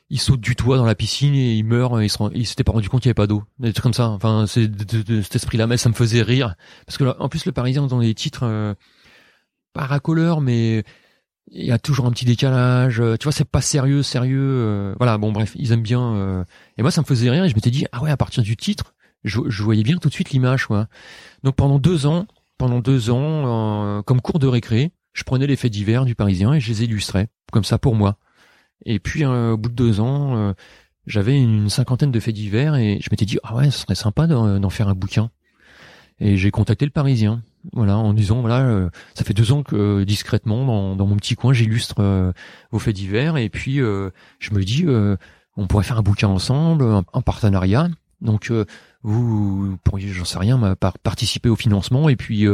il saute du toit dans la piscine et il meurt. Et il se il s'était pas rendu compte qu'il y avait pas d'eau. Des trucs comme ça. Enfin, c'est de, de- de cet esprit-là, mais ça me faisait rire parce que là, en plus le Parisien dans les titres euh, pas mais il y a toujours un petit décalage. euh, Tu vois, c'est pas sérieux, sérieux. euh, voilà, bon bref, ils aiment bien. euh, et moi, ça me faisait rire et je m'étais dit ah ouais, à partir du titre, je, je voyais bien tout de suite l'image, quoi. Donc pendant deux ans, pendant deux ans, euh, comme cours de récré, je prenais les faits divers du Parisien et je les illustrais comme ça pour moi. Et puis euh, au bout de deux ans, euh, j'avais une cinquantaine de faits divers et je m'étais dit ah ouais, ce serait sympa d'en d'en faire un bouquin. Et j'ai contacté le Parisien, voilà, en disant voilà, euh, ça fait deux ans que euh, discrètement dans, dans mon petit coin j'illustre euh, vos faits divers et puis euh, je me dis euh, on pourrait faire un bouquin ensemble, un, partenariat. Donc euh, vous pourriez, j'en sais rien, participer au financement et puis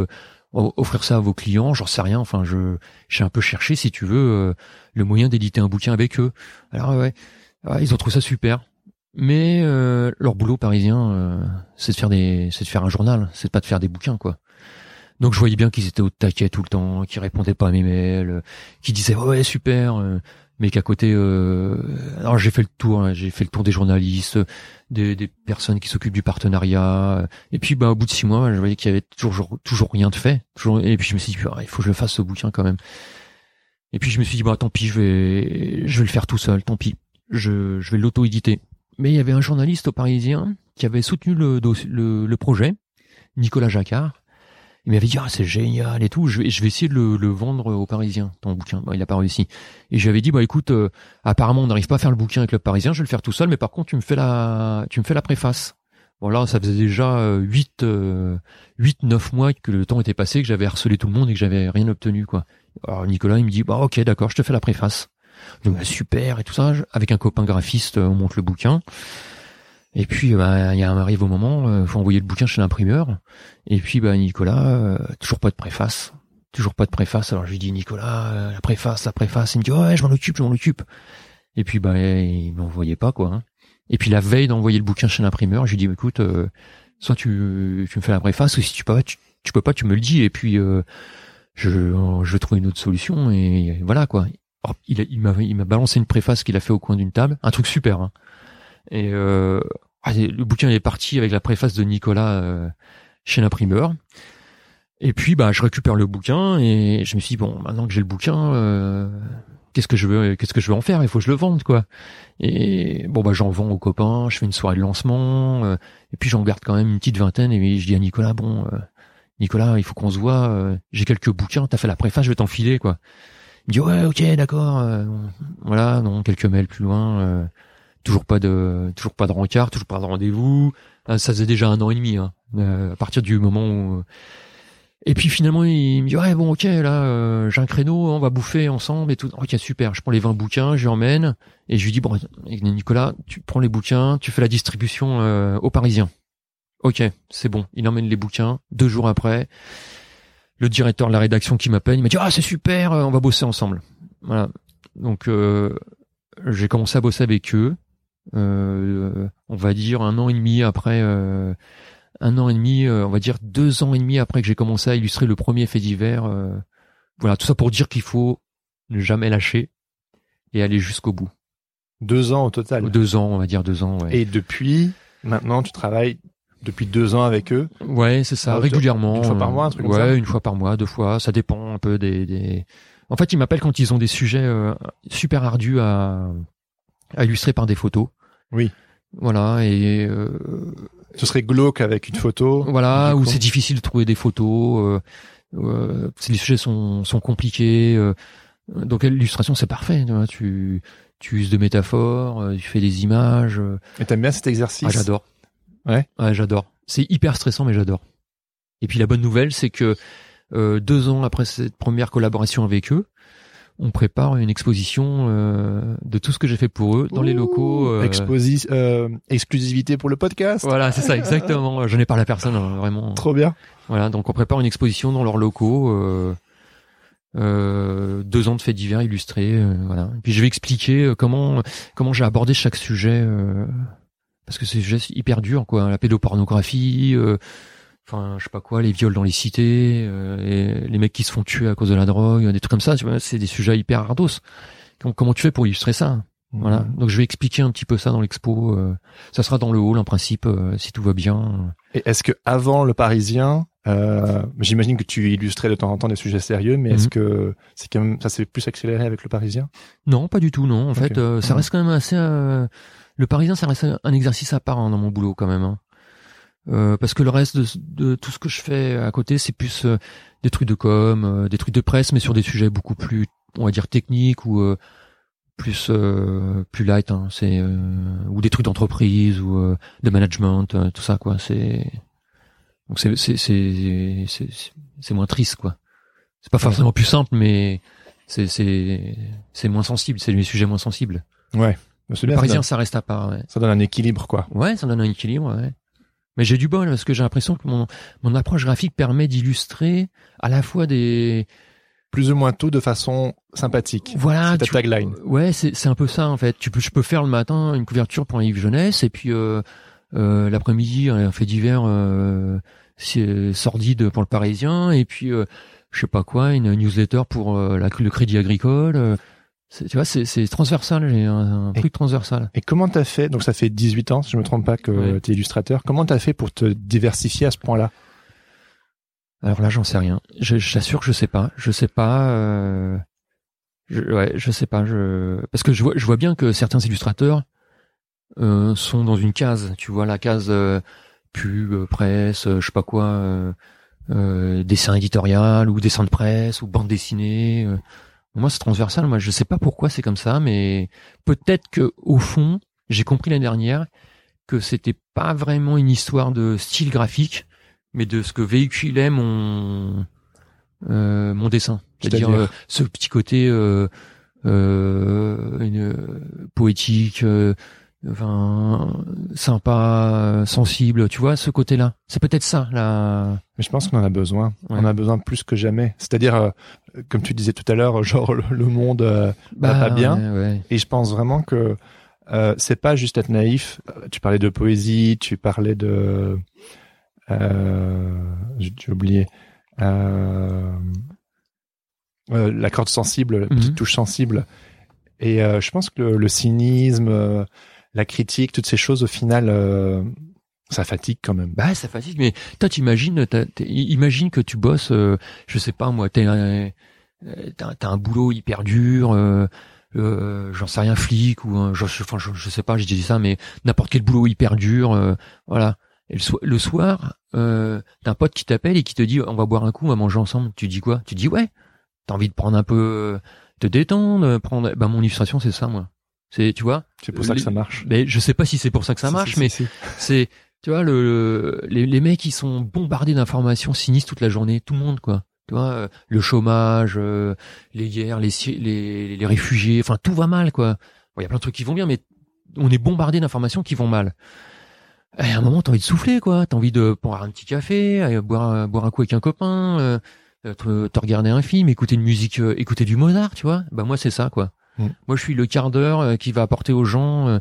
offrir ça à vos clients, j'en sais rien. Enfin, je j'ai un peu cherché, si tu veux, le moyen d'éditer un bouquin avec eux. Alors ouais, ouais, ils ont trouvé ça super. Mais leur boulot parisien, c'est de faire des, c'est de faire un journal, c'est pas de faire des bouquins quoi. Donc je voyais bien qu'ils étaient au taquet tout le temps, qu'ils répondaient pas à mes mails, euh, qu'ils disaient ouais super, euh, mais qu'à côté, euh, alors j'ai fait le tour, hein, j'ai fait le tour des journalistes, des, des personnes qui s'occupent du partenariat, euh, et puis bah au bout de six mois, je voyais qu'il y avait toujours toujours rien de fait, et puis je me suis dit il faut que je fasse ce bouquin quand même. Et puis je me suis dit bah tant pis, je vais je vais le faire tout seul, tant pis. Je je vais l'auto-éditer. Mais il y avait un journaliste au Parisien qui avait soutenu le le, le projet, Nicolas Jacquard. Il m'avait dit ah c'est génial et tout. Je vais je vais essayer de le, vendre au Parisien ton bouquin. Bah, il a pas réussi. Et j'avais dit bah écoute euh, apparemment on n'arrive pas à faire le bouquin avec le Parisien, je vais le faire tout seul. Mais par contre tu me fais la tu me fais la préface. Bon là, ça faisait déjà 8 euh, 8 euh, 9 mois que le temps était passé, que j'avais harcelé tout le monde et que j'avais rien obtenu quoi. Alors Nicolas, il me dit bah OK, d'accord, je te fais la préface. Donc bah, super et tout ça, avec un copain graphiste, on monte le bouquin. Et puis bah il arrive au moment, euh, faut envoyer le bouquin chez l'imprimeur. Et puis bah Nicolas, euh, toujours pas de préface, toujours pas de préface. Alors je lui dis Nicolas, la préface, la préface. Il me dit ouais, je m'en occupe, je m'en occupe. Et puis bah il m'envoyait pas quoi. Hein. Et puis la veille d'envoyer le bouquin chez l'imprimeur, je lui dis écoute, euh, soit tu, tu me fais la préface, ou si tu peux pas, tu, peux pas, tu me le dis, et puis euh, je, je vais trouver une autre solution, et voilà quoi. il, il m'a il balancé une préface qu'il a fait au coin d'une table, un truc super. Hein. Et euh, ah, le bouquin est parti avec la préface de Nicolas euh, chez l'imprimeur. Et puis bah je récupère le bouquin et je me suis dit bon maintenant que j'ai le bouquin euh, qu'est-ce que je veux qu'est-ce que je veux en faire? Il faut que je le vende quoi. Et bon bah j'en vends aux copains je fais une soirée de lancement euh, et puis j'en garde quand même une petite vingtaine et je dis à Nicolas bon euh, Nicolas il faut qu'on se voit euh, j'ai quelques bouquins t'as fait la préface je vais t'enfiler quoi. Il me dit ouais ok d'accord voilà non quelques mails plus loin toujours pas de toujours pas de rencard toujours pas de rendez-vous ça faisait déjà un an et demi hein, à partir du moment où et puis finalement, il me dit ouais bon ok là euh, j'ai un créneau, on va bouffer ensemble et tout. Ok super, je prends les 20 bouquins, je emmène et je lui dis bon Nicolas, tu prends les bouquins, tu fais la distribution euh, aux Parisiens. Ok, c'est bon. Il emmène les bouquins. Deux jours après, le directeur de la rédaction qui m'appelle, il m'a dit ah c'est super, euh, on va bosser ensemble. Voilà. Donc j'ai commencé à bosser avec eux. On va dire un an et demi après un an et demi, euh, on va dire deux ans et demi après que j'ai commencé à illustrer le premier fait divers. Euh, voilà, tout ça pour dire qu'il faut ne jamais lâcher et aller jusqu'au bout. Deux ans au total. Deux ans, on va dire deux ans. Ouais. Et depuis, maintenant, tu travailles depuis deux ans avec eux? Ouais, c'est ça, régulièrement. Une fois par mois, un truc ouais, comme ça? une fois par mois, deux fois. Ça dépend un peu des. des... En fait, ils m'appellent quand ils ont des sujets euh, super ardus à, à illustrer par des photos. Oui. Voilà et euh, ce serait glauque avec une photo. Voilà, où c'est difficile de trouver des photos. Euh, euh, les sujets sont, sont compliqués. Euh, donc l'illustration c'est parfait. Tu, tu uses de métaphores, euh, tu fais des images. Et t'aimes bien cet exercice? Ah j'adore. Ouais. Ouais j'adore. C'est hyper stressant mais j'adore. Et puis la bonne nouvelle c'est que euh, deux ans après cette première collaboration avec eux, on prépare une exposition euh, de tout ce que j'ai fait pour eux dans les locaux. Euh, Exposi euh, exclusivité pour le podcast. Voilà, c'est ça, exactement. Je n'ai pas la personne, hein, vraiment. Trop bien. Voilà, donc on prépare une exposition dans leurs locaux. Euh, euh, deux ans de faits divers illustrés, voilà. Et puis je vais expliquer comment comment j'ai abordé chaque sujet parce que c'est sujet hyper dur, quoi. La pédopornographie, enfin je sais pas quoi, les viols dans les cités, euh, les mecs qui se font tuer à cause de la drogue, des trucs comme ça, c'est des sujets hyper ardos. comment tu fais pour illustrer ça Voilà. Mhm. Donc je vais expliquer un petit peu ça dans l'expo. Euh, ça sera dans le hall en principe, euh, si tout va bien. Et est-ce que avant le Parisien, j'imagine que tu illustrais de temps en temps des sujets sérieux, mais est-ce mhm. que c'est quand même ça s'est plus accéléré avec le Parisien? Non, pas du tout. Non, en fait, ça reste quand même assez. le Parisien, ça reste un exercice à part hein, dans mon boulot quand même. Hein. Euh, parce que le reste de, de, tout ce que je fais à côté, c'est plus euh, des trucs de com, euh, des trucs de presse, mais sur des sujets beaucoup plus, on va dire techniques ou plus plus light. Hein, c'est ou des trucs d'entreprise ou de management, tout ça quoi. C'est donc c'est c'est c'est c'est moins triste quoi. C'est pas forcément plus simple, mais c'est c'est c'est moins sensible. C'est des sujets moins sensibles. Ouais. Le Parisien, ça, reste à part. Ouais. Ça donne un équilibre, quoi. Ouais, ça donne un équilibre. Ouais. Mais j'ai du bol parce que j'ai l'impression que mon, mon approche graphique permet d'illustrer à la fois des plus ou moins tout de façon sympathique. Voilà, c'est ta tagline. Ouais, c'est c'est un peu ça en fait. Tu peux je peux faire le matin une couverture pour un livre jeunesse et puis euh, euh, l'après-midi un fait divers euh, sordide pour le Parisien et puis euh, je sais pas quoi une newsletter pour euh, la, le Crédit Agricole. Euh, tu vois, c'est transversal, j'ai un, truc transversal. Et comment t'as fait Donc ça fait 18 ans, si je me trompe pas, que t'es illustrateur. Comment t'as fait pour te diversifier à ce point-là? Alors là, j'en sais rien. Je J'assure que je sais pas. Je sais pas. Euh... je, ouais, je sais pas, je parce que je vois, je vois bien que certains illustrateurs euh, sont dans une case. Tu vois la case euh, pub, euh, presse, je sais pas quoi, dessin éditorial ou dessin de presse ou bande dessinée. Moi, c'est transversal. Moi, je sais pas pourquoi c'est comme ça, mais peut-être que au fond, j'ai compris l'année dernière que c'était pas vraiment une histoire de style graphique, mais de ce que véhiculait mon euh, mon dessin. C'est-à-dire euh, ce petit côté euh, une, poétique, enfin sympa, sensible. Tu vois ce côté-là. C'est peut-être ça. Là. Mais je pense qu'on en a besoin. On a besoin plus que jamais. C'est-à-dire, comme tu disais tout à l'heure, genre le, monde bah, va pas bien. Et je pense vraiment que euh, c'est pas juste être naïf. Tu parlais de poésie, tu parlais de, euh, j'ai oublié, euh, euh, la corde sensible, la petite mhm. touche sensible. Et euh, je pense que le, cynisme, euh, la critique, toutes ces choses, au final, ça fatigue quand même. Bah, ça fatigue. Mais toi, t'imagines, imagine que tu bosses, je sais pas moi, t'as un, un boulot hyper dur. Euh, j'en sais rien flic ou je, enfin, je, sais pas je dis ça mais n'importe quel boulot hyper dur voilà et le, le soir euh, t'as un pote qui t'appelle et qui te dit on va boire un coup on va manger ensemble tu dis quoi? Tu dis ouais t'as envie de prendre un peu te détendre prendre ben mon illustration c'est ça moi c'est tu vois? C'est pour ça que ça marche mais je sais pas si c'est pour ça que ça marche mais c'est tu vois le, les, les mecs qui sont bombardés d'informations sinistres toute la journée tout le monde quoi tu vois euh, le chômage euh, les guerres les, les les réfugiés enfin tout va mal quoi il y a plein de trucs qui vont bien mais on est bombardé d'informations qui vont mal et à un moment t'as envie de souffler quoi t'as envie de boire un petit café boire boire un coup avec un copain euh, te, regarder un film, écouter une musique, euh, écouter du Mozart, tu vois. Bah moi c'est ça quoi. Mm. Moi je suis le quart d'heure qui va apporter aux gens euh,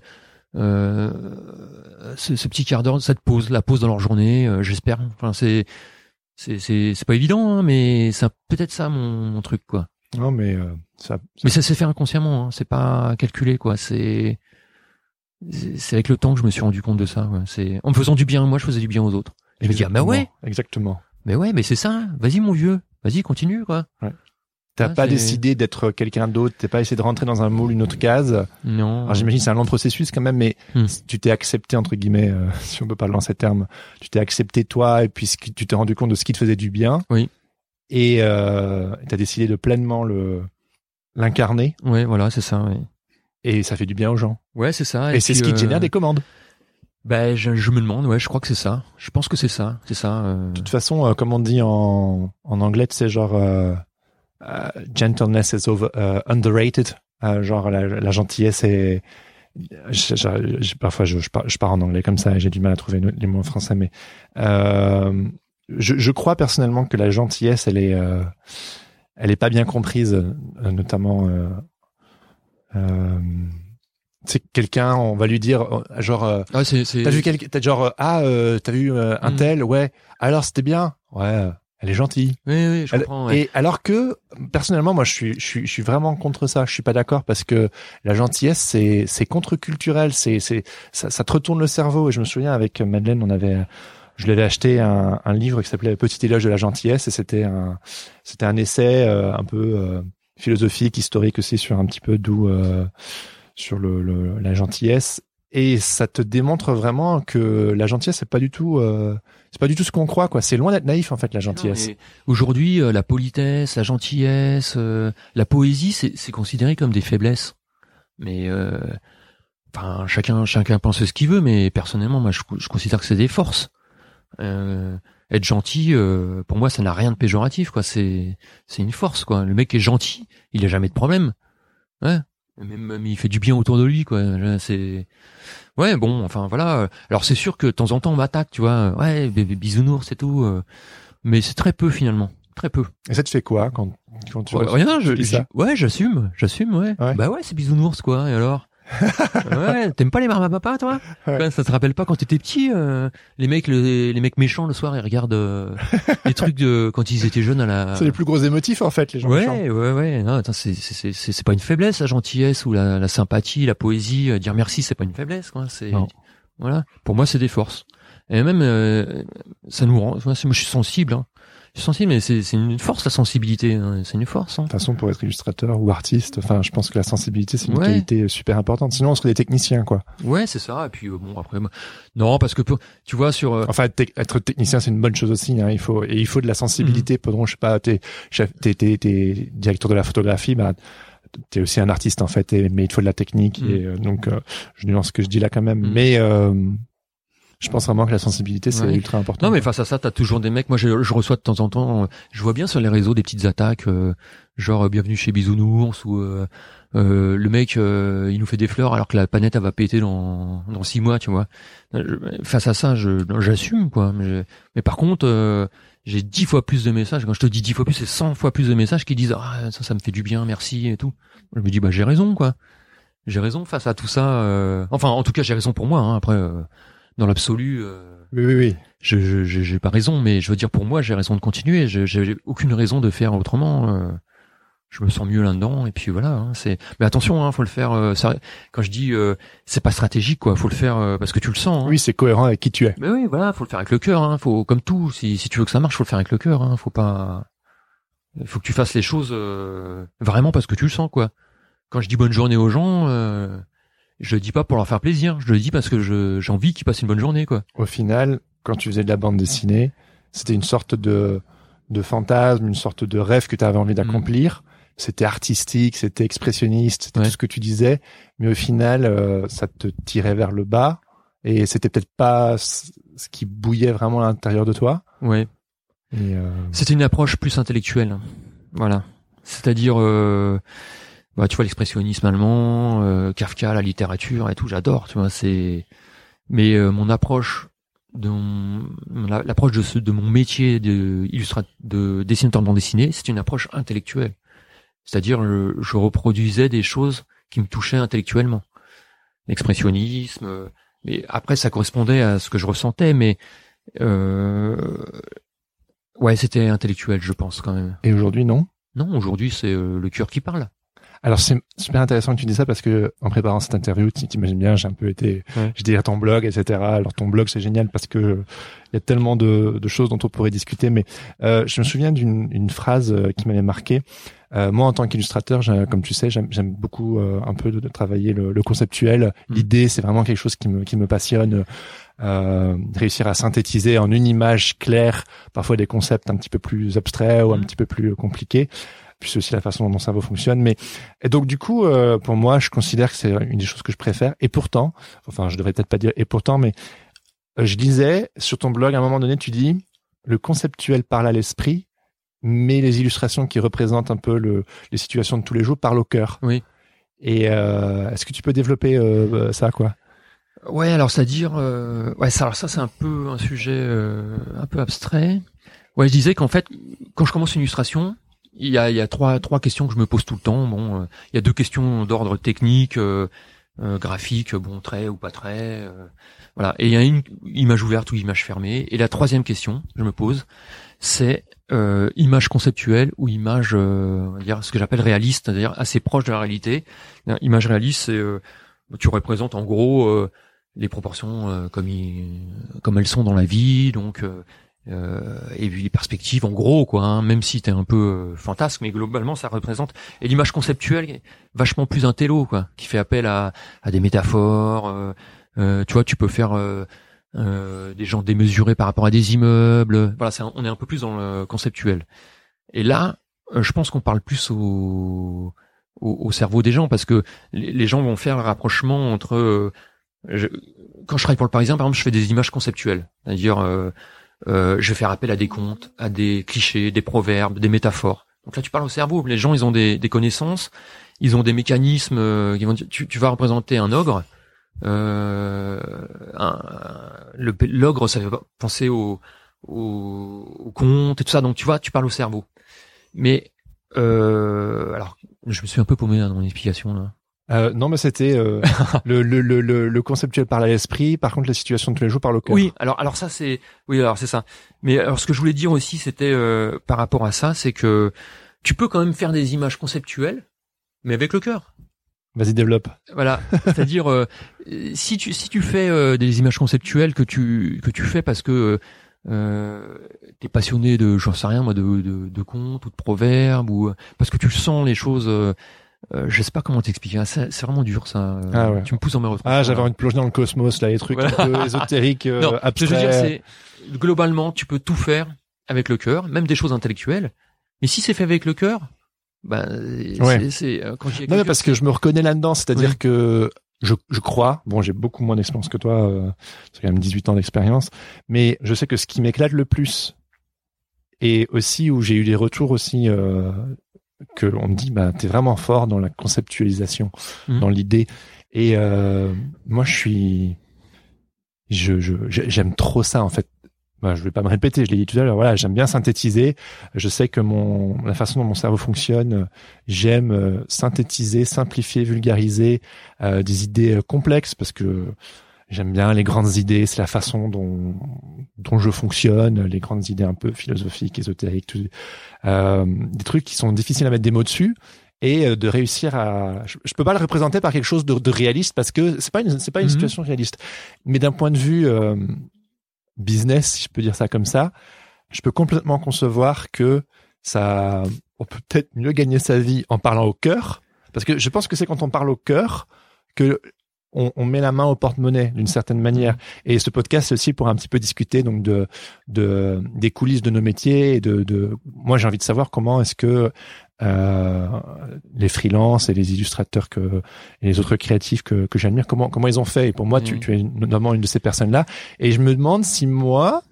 ce, ce, petit quart d'heure, cette pause, la pause dans leur journée. J'espère. Enfin c'est c'est c'est c'est pas évident, hein, mais c'est peut-être ça mon, mon, truc quoi. Non mais ça, Mais ça s'est fait inconsciemment. Hein, c'est pas calculé quoi. C'est c'est avec le temps que je me suis rendu compte de ça. C'est en me faisant du bien, moi je faisais du bien aux autres. Et je me dis ah bah ouais. Exactement. Mais ouais, mais c'est ça. Vas-y mon vieux vas-y, continue, quoi. Ouais. T'as pas décidé d'être quelqu'un d'autre, t'as pas essayé de rentrer dans un moule, une autre case. Non. Alors j'imagine c'est un long processus quand même, mais hmm. tu t'es accepté entre guillemets, euh, si on peut parler en ces termes, tu t'es accepté toi et puis tu t'es rendu compte de ce qui te faisait du bien. Oui. Et euh, t'as décidé de pleinement le l'incarner. Ouais, voilà, c'est ça. Oui. Et ça fait du bien aux gens. Ouais, c'est ça. Et, c'est ce qui te euh, génère des commandes. Ben, je, je, me demande, ouais, je crois que c'est ça. Je pense que c'est ça, c'est ça. Euh... De toute façon, comme on dit en, en anglais, c'est genre gentleness is over, euh, underrated. genre la, la, gentillesse est. Je, parfois, je, je, pars, je, pars, en anglais comme ça et j'ai du mal à trouver les mots en français, mais je, crois personnellement que la gentillesse, elle est, elle est pas bien comprise, notamment c'est quelqu'un, on va lui dire euh, genre, euh, ah, t'as vu quelqu'un, t'as genre ah euh, t'as vu un mm. tel, ouais. Alors c'était bien, ouais. Elle est gentille. Oui, oui, je comprends. Et alors que personnellement, moi, je suis, je suis, je suis vraiment contre ça. Je suis pas d'accord parce que la gentillesse, c'est, c'est contre-culturel. C'est, c'est, ça, ça te retourne le cerveau. Et je me souviens avec Madeleine, on avait, je l'avais acheté un, un livre qui s'appelait Petit éloge de la gentillesse et c'était un, c'était un essai un peu philosophique, historique aussi sur un petit peu d'où sur le, la gentillesse et ça te démontre vraiment que la gentillesse c'est pas du tout euh, c'est pas du tout ce qu'on croit quoi. C'est loin d'être naïf en fait la gentillesse. Aujourd'hui euh, la politesse la gentillesse euh, la poésie c'est considéré comme des faiblesses. Mais enfin chacun chacun pense ce qu'il veut mais personnellement moi je, je considère que c'est des forces. Être gentil pour moi ça n'a rien de péjoratif quoi. C'est c'est une force quoi. Le mec est gentil il a jamais de problème. Ouais même, il fait du bien autour de lui, quoi. C'est ouais, bon, enfin voilà. Alors c'est sûr que de temps en temps on m'attaque, tu vois. Ouais, bisounours, c'est tout. Euh, mais c'est très peu finalement, très peu. Et ça te fait quoi quand, quand tu rien je, ouais, j'assume, j'assume, ouais. Bah ouais, c'est bisounours quoi. Et alors? Ouais, t'aimes pas les marmes à papa, toi? Ouais. Ça te rappelle pas quand t'étais petit, euh, les mecs, les mecs méchants le soir, ils regardent euh, les trucs de quand ils étaient jeunes à la. C'est les plus gros émotifs en fait, les gens ouais, méchants. Ouais, ouais, ouais. Non, attends, c'est c'est c'est pas une faiblesse la gentillesse ou la, la sympathie, la poésie. Euh, dire merci, c'est pas une faiblesse, quoi. C'est voilà. Pour moi, c'est des forces. Et même, euh, ça nous rend. Moi, je suis sensible. Hein. Sensible, mais c'est une force la sensibilité. Hein. C'est une force. Hein. De toute façon, pour être illustrateur ou artiste, enfin, je pense que la sensibilité c'est une qualité super importante. Sinon, on serait des techniciens, quoi. Ouais, c'est ça. Et puis euh, bon, après, non, parce que tu vois sur. Euh, enfin, être, technicien, c'est une bonne chose aussi. Hein. Il faut et il faut de la sensibilité. Mm. Pendant, je sais pas, t'es t'es directeur de la photographie, bah t'es aussi un artiste en fait, mais il faut de la technique. Mm. Et euh, donc, je nuance ce que je dis là quand même. Mm. Mais je pense vraiment que la sensibilité c'est ultra important. Non mais face à ça, t'as toujours des mecs. Moi, je, je, reçois de temps en temps. Je vois bien sur les réseaux des petites attaques, euh, genre euh, bienvenue chez Bisounours ou euh, le mec il nous fait des fleurs alors que la planète elle va péter dans dans six mois, tu vois. Face à ça, je j'assume quoi. Mais, mais par contre, j'ai dix fois plus de messages. Quand je te dis dix fois plus, c'est cent fois plus de messages qui disent ah ça ça me fait du bien, merci et tout. Je me dis bah j'ai raison quoi. J'ai raison face à tout ça. Enfin en tout cas j'ai raison pour moi. Hein. Après dans l'absolu. Euh, oui, oui, oui. Je, je, j'ai pas raison, mais je veux dire pour moi, j'ai raison de continuer. J'ai aucune raison de faire autrement. Euh, je me sens mieux là-dedans, et puis voilà. Hein, c'est. Mais attention, hein, faut le faire. Euh, ça... Quand je dis, euh, c'est pas stratégique, quoi. Faut le faire euh, parce que tu le sens. Hein. Oui, c'est cohérent avec qui tu es. Mais oui, voilà, faut le faire avec le cœur. Hein, faut, comme tout, si, si tu veux que ça marche, faut le faire avec le cœur. Hein, faut pas. Il faut que tu fasses les choses vraiment parce que tu le sens, quoi. Quand je dis bonne journée aux gens je le dis pas pour leur faire plaisir, je le dis parce que j'ai envie qu'ils passent une bonne journée, quoi. Au final, quand tu faisais de la bande dessinée, c'était une sorte de, de fantasme, une sorte de rêve que tu avais envie d'accomplir. C'était artistique, c'était expressionniste, c'était tout ce que tu disais, mais au final, euh, ça te tirait vers le bas et c'était peut-être pas ce qui bouillait vraiment à l'intérieur de toi. Ouais. Euh... C'était une approche plus intellectuelle, voilà. C'est-à-dire, euh, bah, tu vois l'expressionnisme allemand, euh, Kafka, la littérature et tout, j'adore, tu vois, c'est mais euh, mon approche de l'approche de ce de mon métier de de dessinateur de bande dessinée, c'est une approche intellectuelle. C'est-à-dire je, reproduisais des choses qui me touchaient intellectuellement. L'expressionnisme, euh, mais après ça correspondait à ce que je ressentais mais euh, ouais, c'était intellectuel, je pense quand même. Et aujourd'hui non? Non, aujourd'hui c'est le cœur qui parle. Alors c'est super intéressant que tu dis ça parce que en préparant cette interview, tu t'imagines bien, j'ai un peu été, ouais. j'ai dit ton blog, etc. Alors ton blog c'est génial parce que il y a tellement de, de, choses dont on pourrait discuter. Mais euh, je me souviens d'une une phrase euh, qui m'avait marqué. Euh, moi, en tant qu'illustrateur, comme tu sais, j'aime beaucoup euh, un peu de, de travailler le, le conceptuel. Mm. L'idée, c'est vraiment quelque chose qui me, qui me passionne. Euh, réussir à synthétiser en une image claire, parfois des concepts un petit peu plus abstraits ou un mm. petit peu plus compliqués puis c'est aussi la façon dont mon cerveau fonctionne. Mais et donc du coup, euh, pour moi, je considère que c'est une des choses que je préfère. Et pourtant, enfin, je devrais peut-être pas dire et pourtant, mais euh, je disais sur ton blog à un moment donné, tu dis le conceptuel parle à l'esprit, mais les illustrations qui représentent un peu le, les situations de tous les jours parlent au cœur. Oui. Et euh, est-ce que tu peux développer euh, ça, quoi? Ouais, alors c'est à dire, euh, ouais, ça, alors ça c'est un peu un sujet un peu abstrait. Ouais, je disais qu'en fait, quand je commence une illustration, il y a, il y a trois, trois questions que je me pose tout le temps. Bon, euh, il y a deux questions d'ordre technique, euh, euh, graphique, bon trait ou pas trait, voilà. Et il y a une image ouverte ou image fermée. Et la troisième question que je me pose, c'est image conceptuelle ou image, dire ce que j'appelle réaliste, c'est-à-dire assez proche de la réalité. Image réaliste, c'est tu représentes en gros les proportions comme comme elles sont dans la vie, donc euh, et puis les perspectives en gros quoi hein, même si t'es un peu euh, fantasque mais globalement ça représente et l'image conceptuelle est vachement plus un quoi qui fait appel à, à des métaphores euh, euh tu vois tu peux faire euh, des gens démesurés par rapport à des immeubles. Voilà c'est on est un peu plus dans le conceptuel. Et là je pense qu'on parle plus au, au, au cerveau des gens parce que les, gens vont faire le rapprochement entre quand je travaille pour le Parisien par exemple je fais des images conceptuelles. C'est-à-dire euh, je vais faire appel à des contes, à des clichés, des proverbes, des métaphores. Donc là, tu parles au cerveau. Les gens, ils ont des, des connaissances, ils ont des mécanismes. Euh, vont tu, tu, vas représenter un ogre. Euh, l'ogre, ça fait penser au, au, au conte et tout ça. Donc tu vois, tu parles au cerveau. Mais euh, alors, je me suis un peu paumé dans mon explication là. Euh, non, mais c'était euh, le, le, le, le, conceptuel par l'esprit. Par contre, la situation de tous les jours par le cœur. Oui, alors alors ça c'est oui alors c'est ça. Mais alors ce que je voulais dire aussi c'était euh, par rapport à ça, c'est que tu peux quand même faire des images conceptuelles, mais avec le cœur. Vas-y développe. Voilà, c'est-à-dire euh, si tu si tu fais des images conceptuelles que tu que tu fais parce que euh, t'es passionné de, j'en sais rien moi, de, de, de contes ou de proverbes ou parce que tu sens les choses. Euh, je sais pas comment t'expliquer. C'est, c'est vraiment dur ça. Ah ouais. Tu me pousses mes retraites. Ah, j'avais envie de plonger dans le cosmos là, les trucs un peu ésotériques, euh, non, abstraits. Ce que je veux dire, c'est globalement, tu peux tout faire avec le cœur, même des choses intellectuelles. Mais si c'est fait avec le cœur, bah, Ouais. c'est, euh, quand Non, mais parce que je me reconnais là-dedans, c'est-à-dire Oui. que je, je crois, bon, j'ai beaucoup moins d'expérience que toi, euh, c'est quand même 18 ans d'expérience, mais je sais que ce qui m'éclate le plus, et aussi où j'ai eu des retours aussi, euh, que on me dit, bah, t'es vraiment fort dans la conceptualisation, Mhm. dans l'idée, et euh, moi, je suis, je, je, j'ai- j'aime trop ça en fait. Bah, je vais pas me répéter, je l'ai dit tout à l'heure. Voilà, j'aime bien synthétiser. Je sais que mon la façon dont mon cerveau fonctionne, j'aime euh, synthétiser, simplifier, vulgariser euh, des idées euh, complexes parce que j'aime bien les grandes idées. C'est la façon dont dont je fonctionne, les grandes idées un peu philosophiques, ésotériques, tout, euh, des trucs qui sont difficiles à mettre des mots dessus et euh, de réussir à je, je peux pas le représenter par quelque chose de, de réaliste parce que c'est pas une c'est pas une Mhm. situation réaliste mais d'un point de vue euh, business si je peux dire ça comme ça je peux complètement concevoir que ça on peut peut-être mieux gagner sa vie en parlant au cœur parce que je pense que c'est quand on parle au cœur que on, on met la main au porte-monnaie d'une certaine manière. Et ce podcast c'est aussi pour un petit peu discuter donc de, de des coulisses de nos métiers et de, de moi j'ai envie de savoir comment est-ce que euh, les freelances et les illustrateurs que et les autres créatifs que, que j'admire comment comment ils ont fait. Et pour moi tu, Mhm. tu es notamment une de ces personnes là. Et je me demande si moi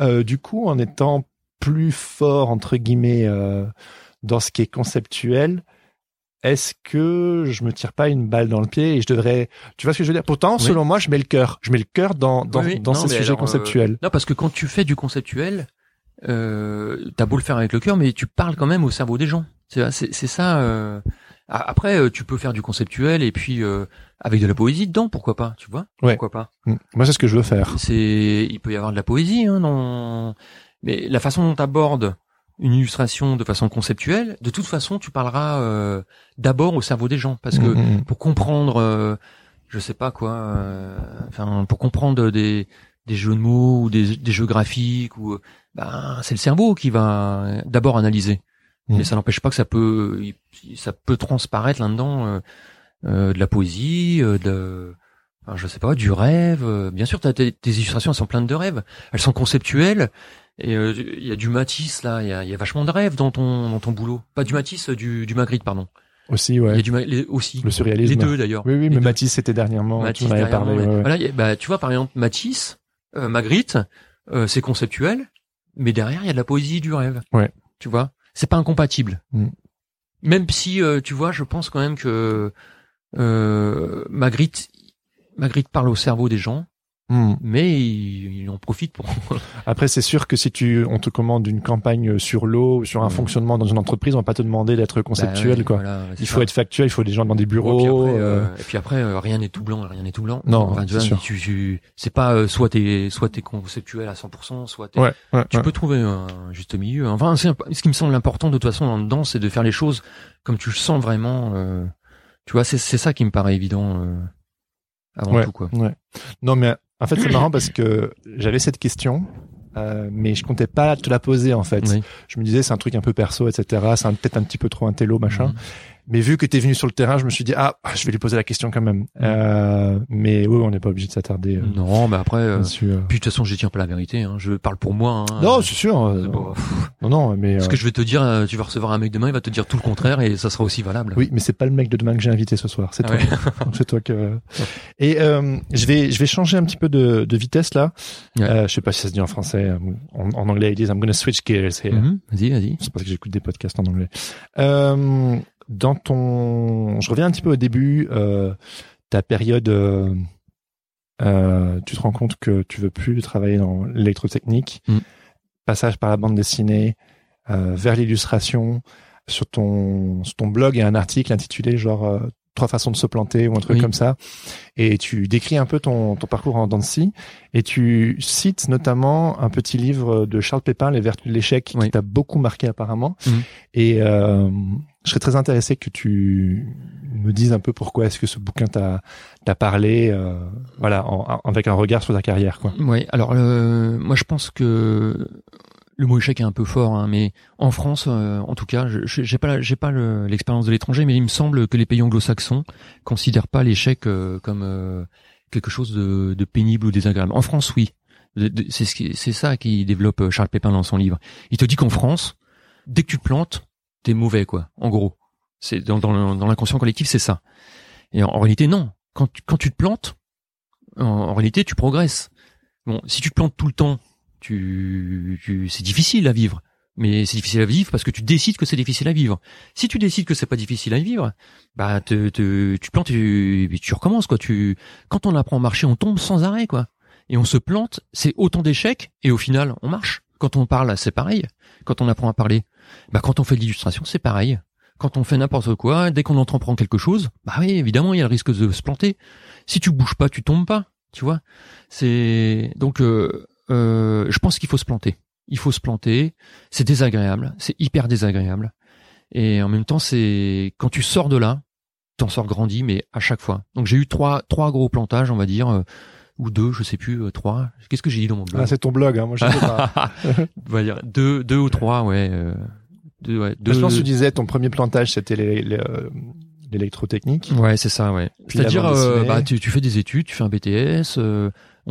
euh, du coup en étant plus fort entre guillemets euh, dans ce qui est conceptuel est-ce que je me tire pas une balle dans le pied et je devrais tu vois ce que je veux dire? Pourtant Oui. selon moi je mets le cœur je mets le cœur dans dans, Oui, oui. dans Non, ces sujets alors, euh, conceptuels Non, parce que quand tu fais du conceptuel, euh, t'as beau le faire avec le cœur, mais tu parles quand même au cerveau des gens. C'est c'est ça. euh. Après, euh, tu peux faire du conceptuel et puis euh, avec de la poésie dedans, pourquoi pas, tu vois? Ouais. Pourquoi pas? Mm. moi c'est ce que je veux faire C'est, il peut y avoir de la poésie, hein, dans... mais la façon dont t'abordes une illustration de façon conceptuelle, de toute façon, tu parleras euh, d'abord au cerveau des gens, parce que Mm, mm, pour comprendre, euh, je sais pas quoi, euh, enfin pour comprendre des des jeux de mots ou des, des jeux graphiques ou euh, ben c'est le cerveau qui va d'abord analyser. Mm. Mais ça n'empêche pas que ça peut ça peut transparaître là-dedans euh, euh, de la poésie, euh, de enfin, je sais pas, du rêve. euh. Bien sûr, t'as tes, tes illustrations elles sont pleines de rêves, elles sont conceptuelles. Et euh, il y a du Matisse là, il y a, y a vachement de rêves dans ton dans ton boulot. Pas du Matisse, du du Magritte pardon. aussi Il y ouais a du les- aussi le surréalisme les deux d'ailleurs. oui oui Les mais deux. Mathis c'était dernièrement Matisse tu derrière parlé ouais, ouais. Voilà, a- bah, tu vois par exemple Matisse, euh, Magritte, euh, c'est conceptuel, mais derrière il y a de la poésie du rêve. Ouais. Tu vois, c'est pas incompatible. Mm. Même si euh, tu vois, je pense quand même que euh, Magritte, Magritte parle au cerveau des gens, Mm. mais il, il en profite pour. après c'est sûr que si tu on te commande une campagne sur l'eau ou sur un Mm. fonctionnement dans une entreprise on va pas te demander d'être conceptuel Bah ouais, quoi voilà, il ça. faut être factuel il faut des gens dans des bureaux puis après, euh, euh, et puis après, euh, rien n'est tout blanc, rien n'est tout blanc. Non, Enfin, tu c'est sûr. tu- tu- c'est pas euh, soit t'es soit t'es conceptuel à 100%, soit t'es ouais, ouais, tu ouais. peux trouver un juste milieu. Enfin, c'est ce qui me semble important de toute façon là-dedans, c'est de faire les choses comme tu le sens vraiment. euh, tu vois, c'est c'est ça qui me paraît évident euh, avant Ouais. tout quoi. Ouais. Non, mais en fait, c'est marrant parce que j'avais cette question, euh, mais je comptais pas te la poser en fait. Oui. Je me disais c'est un truc un peu perso, etc. C'est peut-être un petit peu trop un télo, machin. Mhm. Mais vu que t'es venu sur le terrain, je me suis dit ah, je vais lui poser la question quand même. Euh, mais oui, on n'est pas obligé de s'attarder euh, Non, mais après, euh, euh. puis de toute façon, je tiens pas la vérité. Hein. Je parle pour moi. Hein. Non, c'est sûr. euh, bon. non, non, mais Ce que je vais te dire, tu vas recevoir un mec demain, il va te dire tout le contraire et ça sera aussi valable. oui, mais c'est pas le mec de demain que j'ai invité ce soir. C'est Ah toi. ouais. C'est toi que. Et euh, je vais je vais changer un petit peu de, de vitesse là. Ouais. Euh, je sais pas si ça se dit en français. En, en anglais ils disent I'm gonna switch gears here. Mhm. Vas-y, vas-y. C'est parce que j'écoute des podcasts en anglais. Euh, dans ton, je reviens un petit peu au début. Euh, ta période, euh, euh, tu te rends compte que tu veux plus travailler dans l'électrotechnique. Mm. Passage par la bande dessinée, euh, vers l'illustration. Sur ton, sur ton blog, il y a un article intitulé genre euh, trois façons de se planter ou un truc Oui. comme ça. Et tu décris un peu ton, ton parcours en Dancy et tu cites notamment un petit livre de Charles Pépin, Les Vertus de l'échec, Oui. qui t'a beaucoup marqué apparemment. Mhm. Et euh, je serais très intéressé que tu me dises un peu pourquoi est-ce que ce bouquin t'a t'a parlé, euh, voilà, en, avec un regard sur ta carrière, quoi. Oui, alors euh, moi je pense que le mot échec est un peu fort, hein, mais en France, euh, en tout cas, j'ai pas j'ai pas l'expérience de l'étranger, mais il me semble que les pays anglo-saxons considèrent pas l'échec comme quelque chose de, de pénible ou désagréable. En France, oui, c'est ce ça qui développe Charles Pépin dans son livre. Il te dit qu'en France, dès que tu te plantes, t'es mauvais, quoi. En gros, c'est dans, dans, l'inconscient collectif, c'est ça. Et en, réalité, non. Quand tu, quand tu te plantes, en, réalité, tu progresses. Bon, si tu te plantes tout le temps, tu, tu c'est difficile à vivre. Mais c'est difficile à vivre parce que tu décides que c'est difficile à vivre. Si tu décides que c'est pas difficile à vivre, bah te, te, tu plantes et tu, recommences quoi. Tu quand on apprend à marcher, on tombe sans arrêt quoi. Et on se plante, c'est autant d'échecs et au final on marche. Quand on parle, c'est pareil. Quand on apprend à parler, bah quand on fait de l'illustration, c'est pareil. Quand on fait n'importe quoi, dès qu'on entreprend quelque chose, bah oui, évidemment, il y a le risque de se planter. Si tu bouges pas, tu tombes pas, tu vois. C'est donc, euh, euh, je pense qu'il faut se planter. Il faut se planter. C'est désagréable, c'est hyper désagréable. Et en même temps, c'est quand tu sors de là, t'en sors grandi, mais à chaque fois. Donc j'ai eu trois trois gros plantages, on va dire. Euh, ou deux, je sais plus, euh, trois. Qu'est-ce que j'ai dit dans mon blog Ah, c'est ton blog, hein, moi je sais pas. on va dire deux, deux ou trois, ouais. Euh, deux, ouais deux, je pense que tu disais ton premier plantage, c'était euh, l'électrotechnique. Ouais, c'est ça, ouais. C'est-à-dire, euh, bah, tu, tu, fais des études, tu fais un BTS,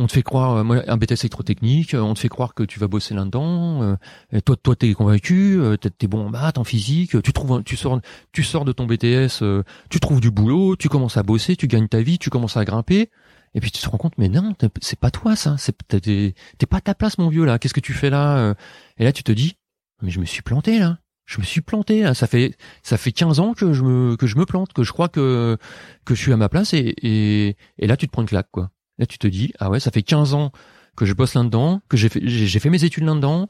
on te fait croire, moi, un BTS électrotechnique, on te fait croire que tu vas bosser là-dedans. et toi, toi, t'es convaincu, t'es bon en maths, en physique. Tu trouves, tu sors, tu sors de ton BTS, tu trouves du boulot, tu commences à bosser, tu gagnes ta vie, tu commences à grimper. Et puis tu te rends compte, mais non, c'est pas toi ça, t'es pas à ta place mon vieux là. Qu'est-ce que tu fais là euh? Et là tu te dis, mais je me suis planté là. Je me suis planté. Là. Ça fait ça fait 15 ans que je me que je me plante, que je crois que que je suis à ma place et et, et là tu te prends une claque quoi. Là tu te dis ah ouais ça fait 15 ans que je bosse là-dedans, que j'ai fait j'ai fait mes études là-dedans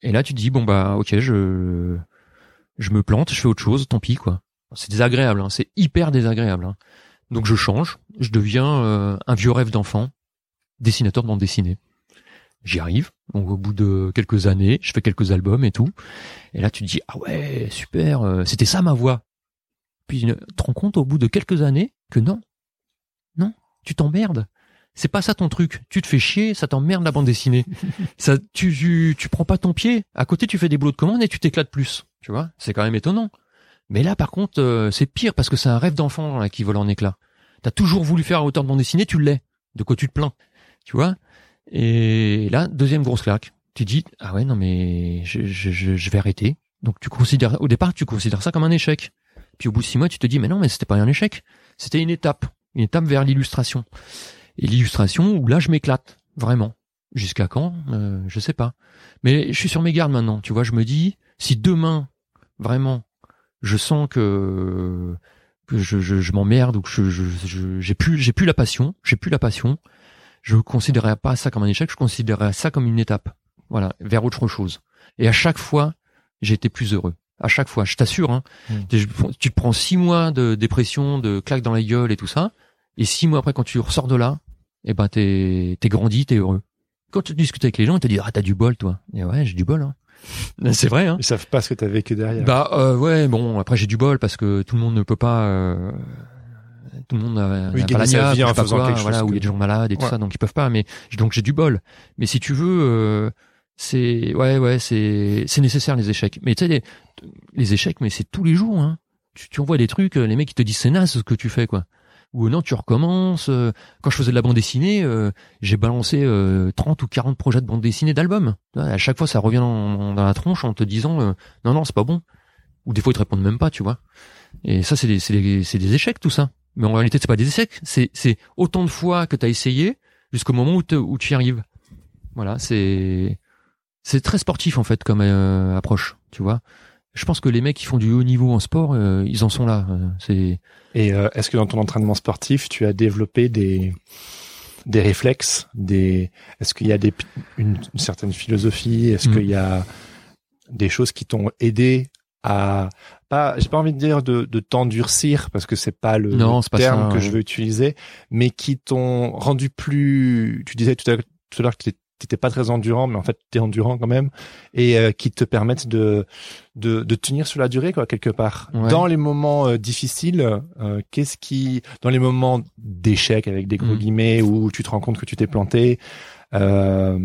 et là tu te dis bon bah ok je je me plante, je fais autre chose, tant pis quoi. C'est désagréable, hein. c'est hyper désagréable. Hein. Donc je change, je deviens euh, un vieux rêve d'enfant, dessinateur de bande dessinée. J'y arrive. Donc au bout de quelques années, je fais quelques albums et tout. Et là tu te dis ah ouais super, euh, c'était ça ma voix. Puis tu te rends compte au bout de quelques années que non, non, tu t'emmerdes. C'est pas ça ton truc. Tu te fais chier, ça t'emmerde la bande dessinée. ça, tu, tu, tu prends pas ton pied. À côté, tu fais des boulots de commande et tu t'éclates plus. Tu vois, c'est quand même étonnant. Mais là, par contre, euh, c'est pire parce que c'est un rêve d'enfant qui vole en éclat. T'as toujours voulu faire à hauteur de bande dessinée, tu l'es. De quoi tu te plains Tu vois? Et là, deuxième grosse claque. Tu dis ah ouais non mais je, je, je, vais arrêter. Donc tu considères au départ tu considères ça comme un échec. Puis au bout de six mois tu te dis mais non mais c'était pas un échec, c'était une étape, une étape vers l'illustration. Et l'illustration où là je m'éclate vraiment. Jusqu'à quand euh, Je sais pas. Mais je suis sur mes gardes maintenant. Tu vois, je me dis si demain vraiment je sens que que je, je, je m'emmerde ou que je je j'ai plus j'ai plus la passion, j'ai plus la passion, je considérerais pas ça comme un échec, je considérerais ça comme une étape, voilà, vers autre chose. Et à chaque fois, j'ai été plus heureux. À chaque fois, je t'assure. Hein, mmh. tu, te prends six mois de dépression, de claques dans la gueule et tout ça, et six mois après, quand tu ressors de là, eh ben t'es t'es grandi, t'es heureux. Quand tu discutes avec les gens, ils te disent ah t'as du bol toi. Et ouais, j'ai du bol. Hein. C'est vrai. Hein. Ils savent pas ce que t'as vécu derrière. Bah euh, ouais, bon après j'ai du bol parce que tout le monde ne peut pas. Euh, tout le monde n'a oui, pas la vie en faisant quoi, voilà, où il y a des gens malades et tout ça, donc ils peuvent pas. Mais donc j'ai du bol. Mais si tu veux, euh, c'est ouais ouais c'est c'est nécessaire les échecs. Mais tu sais les, les échecs, mais c'est tous les jours. Hein. Tu, tu envoies des trucs, les mecs ils te disent c'est naze ce que tu fais quoi ou non tu recommences. Euh, quand je faisais de la bande dessinée, euh, j'ai balancé 30 euh, ou 40 projets de bande dessinée d'albums. À chaque fois ça revient dans, la tronche en te disant non non c'est pas bon. Ou des fois ils te répondent même pas, tu vois. Et ça c'est des, des, des échecs tout ça. Mais en réalité c'est pas des échecs, c'est autant de fois que tu as essayé jusqu'au moment où, où tu y arrives. Voilà, c'est c'est très sportif en fait comme approche, tu vois je pense que les mecs qui font du haut niveau en sport, euh, ils en sont là. Euh, c'est. Et euh, est-ce que dans ton entraînement sportif, tu as développé des des réflexes, des Est-ce qu'il y a des une, certaine philosophie? Est-ce mm. qu'il y a des choses qui t'ont aidé à pas j'ai pas envie de dire de, de t'endurcir parce que c'est pas le, terme que je veux utiliser mais qui t'ont rendu plus tu disais tout à, l'heure que tu t'étais pas très endurant, mais en fait t'es endurant quand même, et euh, qui te permettent de, de, de tenir sur la durée quoi quelque part. Ouais. Dans les moments euh, difficiles, euh, qu'est-ce qui, dans les moments d'échec avec des gros Mm. guillemets où tu te rends compte que tu t'es planté, euh,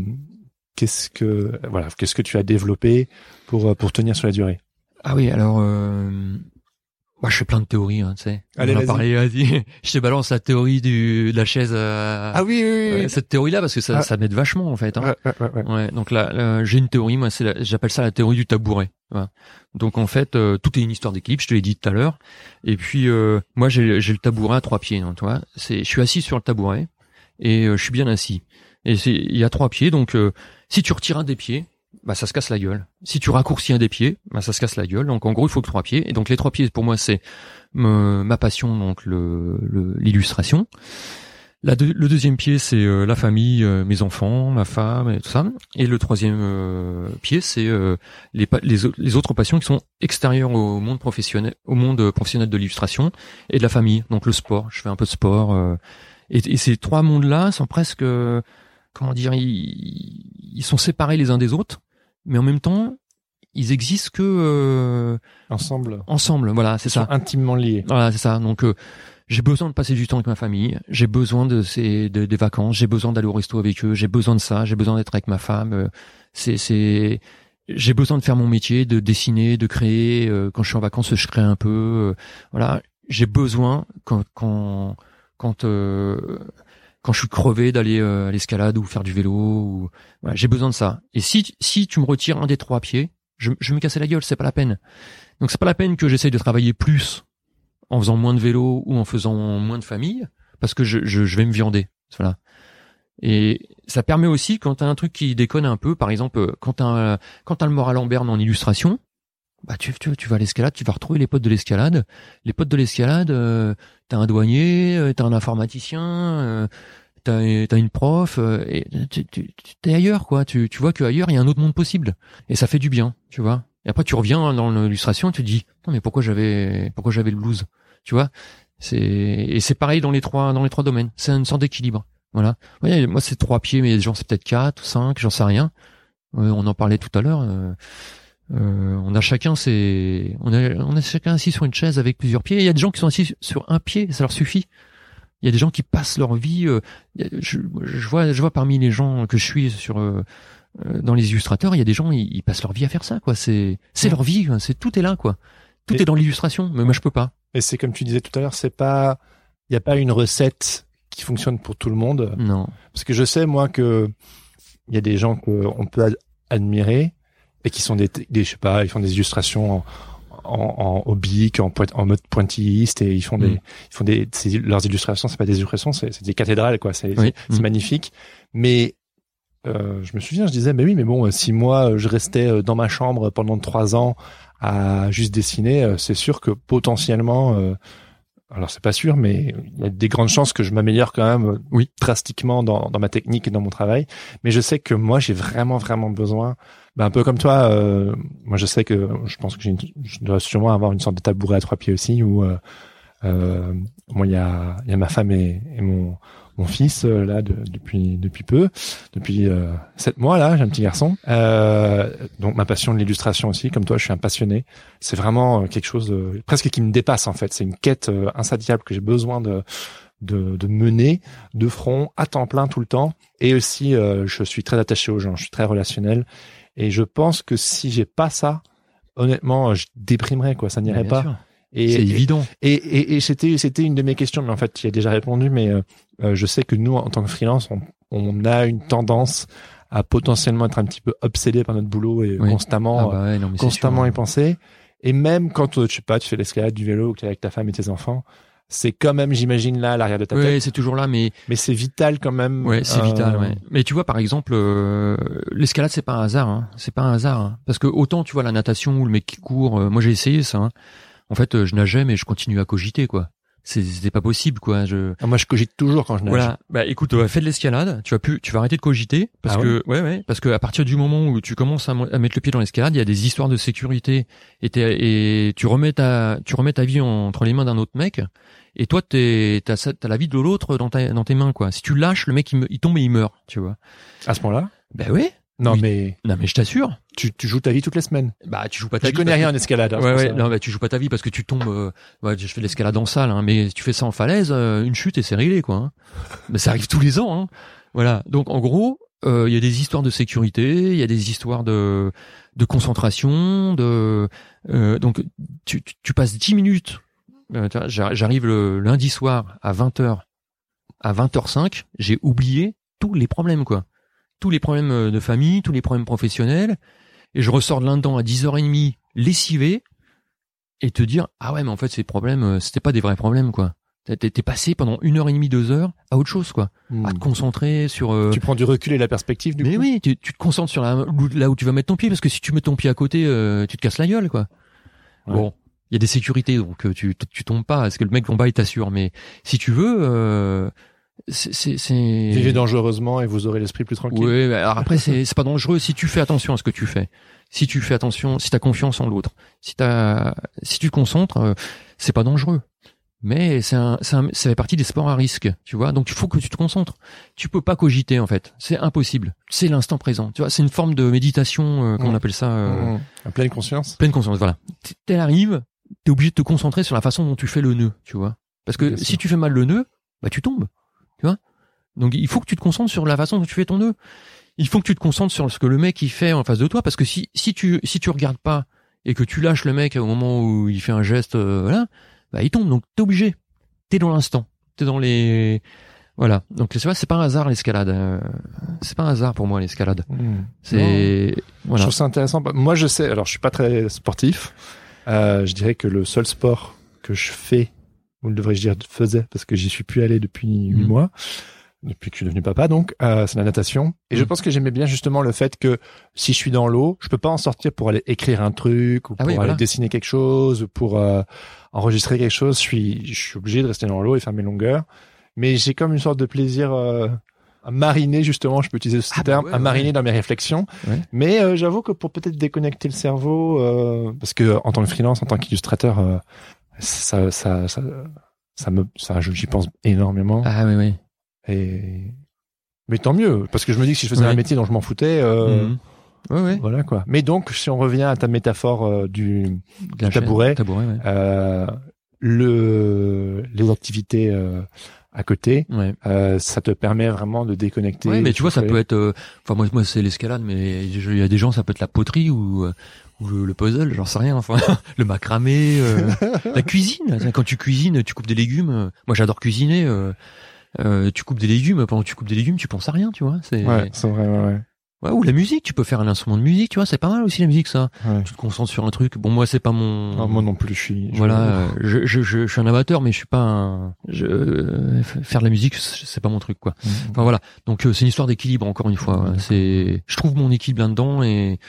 qu'est-ce que voilà, qu'est-ce que tu as développé pour euh, pour tenir sur la durée? Ah oui, alors euh, moi je fais plein de théories, hein, tu sais. Allez, On a parlé, vas-y. Je te balance la théorie du de la chaise. euh, Ah oui oui euh, cette théorie-là parce que ça, Ah. ça m'aide vachement en fait. Hein. Ouais, ouais, ouais, ouais. Ouais, donc là, là, j'ai une théorie, moi, c'est j'appelle ça la théorie du tabouret. Voilà. Donc en fait, euh, tout est une histoire d'équilibre, je te l'ai dit tout à l'heure. Et puis euh, moi, j'ai le tabouret à trois pieds, hein, tu vois. C'est, je suis assis sur le tabouret et euh, je suis bien assis. Et il y a trois pieds, donc euh, si tu retires un des pieds, bah ça se casse la gueule. Si tu raccourcis un des pieds, bah ça se casse la gueule. Donc en gros, il faut que trois pieds. Et donc les trois pieds, pour moi, c'est ma passion, donc le, le- l'illustration. Deux- le deuxième pied, c'est euh, la famille, euh, mes enfants, ma femme et tout ça. Et le troisième euh, pied, c'est les, les, au- les autres passions qui sont extérieures au monde professionnel, au monde professionnel de l'illustration et de la famille. Donc le sport, je fais un peu de sport. et, ces trois mondes-là sont presque, comment dire, ils sont séparés les uns des autres, mais en même temps, ils existent que euh, Ensemble, ensemble. Voilà, c'est ça. intimement liés. Voilà, c'est ça. Donc, euh, j'ai besoin de passer du temps avec ma famille. J'ai besoin de ces de- des vacances. J'ai besoin d'aller au resto avec eux. J'ai besoin de ça. J'ai besoin d'être avec ma femme. euh, c'est c'est j'ai besoin de faire mon métier, de dessiner, de créer. euh, quand je suis en vacances, je crée un peu. euh, voilà, j'ai besoin quand quand quand euh, quand je suis crevé d'aller euh, à l'escalade ou faire du vélo. Ou, voilà, j'ai besoin de ça. Et si si tu me retires un des trois pieds, je, je me casser la gueule. C'est pas la peine. Donc c'est pas la peine que j'essaye de travailler plus en faisant moins de vélo ou en faisant moins de famille, parce que je, je, je vais me viander. Voilà. Et ça permet aussi, quand t'as un truc qui déconne un peu, par exemple, euh, quand t'as, quand t'as le moral en berne en illustration, bah tu, tu, tu vas à l'escalade, tu vas retrouver les potes de l'escalade. Les potes de l'escalade, euh, t'as un douanier, euh, t'as un informaticien, euh, t'as, t'as une prof, euh, et tu, tu, t'es ailleurs, quoi. Tu, tu vois qu'ailleurs, il y a un autre monde possible. Et ça fait du bien, tu vois. Et après, tu reviens dans l'illustration, tu te dis, non, mais pourquoi j'avais, pourquoi j'avais le blues? Tu vois? C'est, et c'est pareil dans les trois, dans les trois domaines. C'est une sorte d'équilibre. Voilà. Moi, c'est trois pieds, mais les gens, c'est peut-être quatre ou cinq, j'en sais rien. Euh, on en parlait tout à l'heure. euh, euh, on a chacun ses, on a, on a chacun assis sur une chaise avec plusieurs pieds. Il y a des gens qui sont assis sur un pied, ça leur suffit. Il y a des gens qui passent leur vie. euh, je, je vois, je vois parmi les gens que je suis sur euh, euh, dans les illustrateurs, il y a des gens, ils, ils passent leur vie à faire ça, quoi. C'est, c'est Ouais. leur vie, quoi. c'est tout est là, quoi. Tout Et- est dans l'illustration, mais moi je peux pas. Et c'est comme tu disais tout à l'heure, c'est pas, il n'y a pas une recette qui fonctionne pour tout le monde. Non. Parce que je sais, moi, que il y a des gens qu'on peut ad- admirer et qui sont des, des, je sais pas, ils font des illustrations en, en, en oblique, en, en mode pointilliste et ils font des, Mm. ils font des, leurs illustrations, c'est pas des illustrations, c'est c'est des cathédrales, quoi. C'est Oui. c'est Mm. magnifique. Mais euh, je me souviens, je disais, mais oui, mais bon, euh, si moi euh, je restais euh, dans ma chambre pendant trois ans à juste dessiner, c'est sûr que potentiellement, euh, alors c'est pas sûr, mais il y a des grandes chances que je m'améliore quand même Oui. drastiquement dans, dans ma technique et dans mon travail. Mais je sais que moi, j'ai vraiment, vraiment besoin, ben, un peu comme toi, euh, moi je sais que je pense que je dois sûrement avoir une sorte de tabouret à trois pieds aussi, où euh, euh, il y a, y a ma femme et mon, mon fils euh, là de- depuis depuis peu, depuis euh, sept mois là, j'ai un petit garçon. Euh, donc ma passion de l'illustration aussi, comme toi, je suis un passionné. C'est vraiment quelque chose de, presque qui me dépasse en fait. C'est une quête euh, insatiable que j'ai besoin de, de de mener de front à temps plein tout le temps. Et aussi, euh, je suis très attaché aux gens, je suis très relationnel. Et je pense que si j'ai pas ça, honnêtement, je déprimerais quoi, ça n'irait pas. sûr. Et, C'est évident. et, et, et c'était c'était une de mes questions, mais en fait, tu y as déjà répondu. Mais euh, euh, je sais que nous, en tant que freelance, on, on a une tendance à potentiellement être un petit peu obsédé par notre boulot et Oui. constamment, Ah bah ouais, non, constamment sûr. y penser. Et même quand euh, tu sais pas, tu fais l'escalade, du vélo, que tu es avec ta femme et tes enfants, c'est quand même, j'imagine là, à l'arrière de ta tête. c'est toujours là, mais Mais c'est vital quand même. Ouais, c'est euh, vital. Ouais. Mais tu vois, par exemple, euh, l'escalade, c'est pas un hasard. Hein. C'est pas un hasard. hein. Parce que autant tu vois la natation ou le mec qui court. euh, moi, j'ai essayé ça. hein. En fait, euh, je nageais, mais je continue à cogiter, quoi. C'est- C'était pas possible, quoi. Je ah, Moi, je cogite toujours quand je nage. voilà. Bah, écoute, euh, fais de l'escalade. Tu vas plus, tu vas arrêter de cogiter parce Ah que ouais, ouais, parce que à partir du moment où tu commences à, mettre le pied dans l'escalade, il y a des histoires de sécurité et, tu remets ta, tu remets ta vie entre les mains d'un autre mec. Et toi, t'es, t'as, t'as la vie de l'autre dans, ta, dans tes mains, quoi. Si tu lâches, le mec, il, me- il tombe et il meurt, tu vois. À ce moment-là? Ben oui. Non, Oui. mais Non mais je t'assure. tu, tu joues ta vie toutes les semaines. Bah tu joues pas ta Je vie. connais parce rien que- en escalade. hein, Ouais, ouais, non, bah, tu joues pas ta vie parce que tu tombes. euh, ouais, je fais de l'escalade en salle, hein, mais tu fais ça en falaise, euh, une chute et c'est réglé, quoi. Hein. Mais ça arrive tous les ans. Hein. Voilà. Donc en gros, euh, il y a des histoires de sécurité, il y a des histoires de de concentration, de euh, donc tu, tu, tu passes 10 minutes. euh, J'arrive le lundi soir à 20h, à 20h05, j'ai oublié tous les problèmes, quoi. Tous les problèmes euh, de famille, tous les problèmes professionnels et je ressors de là-dedans à 10h30 lessivé et te dire ah ouais mais en fait ces problèmes euh, c'était pas des vrais problèmes quoi t'es passé pendant une heure et demie deux heures à autre chose quoi Hmm. à te concentrer sur euh, Tu prends du recul et la perspective du mais coup. oui tu, tu te concentres sur la, là où tu vas mettre ton pied parce que si tu mets ton pied à côté euh, tu te casses la gueule quoi Ouais. bon il y a des sécurités donc euh, tu tu tombes pas parce que le mec en bas il t'assure mais si tu veux euh, c'est Vivez dangereusement et vous aurez l'esprit plus tranquille. oui, alors après c'est c'est pas dangereux si tu fais attention à ce que tu fais. Si tu fais attention, si t'as confiance en l'autre, si t'as, si tu te concentres, euh, c'est pas dangereux. Mais c'est un, c'est un- ça fait partie des sports à risque, tu vois. Donc il faut que tu te concentres. Tu peux pas cogiter en fait, c'est impossible. C'est l'instant présent, tu vois. C'est une forme de méditation, euh, qu'on Mm. appelle ça, euh, Mmh. En pleine conscience. pleine conscience. Voilà. T- T'elle arrive, t'es obligé de te concentrer sur la façon dont tu fais le nœud, tu vois. Parce que Bien si sûr. tu fais mal le nœud, bah tu tombes, tu vois? Donc il faut que tu te concentres sur la façon dont tu fais ton nœud. Il faut que tu te concentres sur ce que le mec il fait en face de toi, parce que si si tu si tu regardes pas et que tu lâches le mec au moment où il fait un geste, euh, voilà, bah il tombe. Donc t'es obligé. T'es dans l'instant. T'es dans les voilà. Donc c'est vrai, c'est pas un hasard l'escalade. euh, C'est pas un hasard pour moi l'escalade. Mmh. C'est Je voilà. trouve ça intéressant. Moi, je sais. Alors, je suis pas très sportif. Euh, je dirais que le seul sport que je fais, ou devrais-je dire faisais, parce que j'y suis plus allé depuis huit Mhm. mois, depuis que je suis devenu papa, donc euh, c'est la natation. Et je Mhm. pense que j'aimais bien justement le fait que si je suis dans l'eau, je peux pas en sortir pour aller écrire un truc ou Ah pour oui, aller voilà. dessiner quelque chose ou pour euh, enregistrer quelque chose. Je suis, je suis obligé de rester dans l'eau et faire mes longueurs. Mais j'ai comme une sorte de plaisir. euh, à mariner justement, je peux utiliser ce Ah bah terme, ouais, à mariner ouais. dans mes réflexions. Ouais. Mais euh, j'avoue que pour peut-être déconnecter le cerveau, euh, parce que en tant que freelance, en tant qu'illustrateur, euh, ça, ça, ça, ça me, ça, j'y pense énormément. Ah oui oui. Et mais tant mieux, parce que je me dis que si je faisais un métier dont je m'en foutais, euh, Mhm. Ouais ouais. voilà quoi. Mais donc, si on revient à ta métaphore euh, du tabouret. Tabouret ouais. euh, le les activités euh, à côté, Ouais. euh, ça te permet vraiment de déconnecter. Ouais, mais tu vois, ça peut être. euh, Enfin, moi, moi, c'est l'escalade, mais il y a des gens, ça peut être la poterie ou, euh, ou le, le puzzle, j'en sais rien. Enfin, le macramé, euh, la cuisine. Quand tu cuisines, tu coupes des légumes. euh, Moi, j'adore cuisiner. euh, euh, tu coupes des légumes. Pendant que tu coupes des légumes, tu penses à rien, tu vois. C'est. Ouais, c'est vrai, ouais, ouais. Ouais, ou la musique. Tu peux faire un instrument de musique, tu vois. C'est pas mal aussi la musique, ça. ouais. Tu te concentres sur un truc. Bon, moi, c'est pas mon. Non, moi non plus, je suis. je- Voilà, euh, je, je, je, suis un amateur, mais je suis pas un. Je, euh, faire de la musique, c'est pas mon truc, quoi. Mhm. Enfin voilà. Donc euh, c'est une histoire d'équilibre encore une fois. D'accord. C'est, je trouve mon équilibre là-dedans et,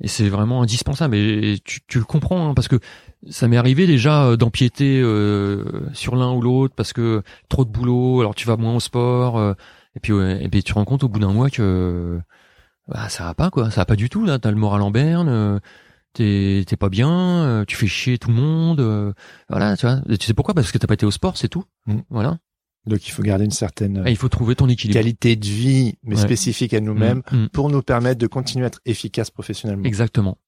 et c'est vraiment indispensable. Et, tu, tu le comprends hein, parce que ça m'est arrivé déjà euh, d'empiéter euh, sur l'un ou l'autre parce que trop de boulot. Alors tu vas moins au sport euh, et puis ouais, et puis tu te rends compte au bout d'un mois que bah, ça va pas quoi. Ça va pas du tout là. T'as le moral en berne. euh, T'es, t'es pas bien, euh, tu fais chier tout le monde, euh, voilà, tu vois. Et tu sais pourquoi? Parce que t'as pas été au sport, c'est tout. Mm. Voilà. Donc il faut garder une certaine Et il faut trouver ton équilibre. qualité de vie, mais Ouais. spécifique à nous-mêmes, Mm, mm. pour nous permettre de continuer à être efficace professionnellement. Exactement.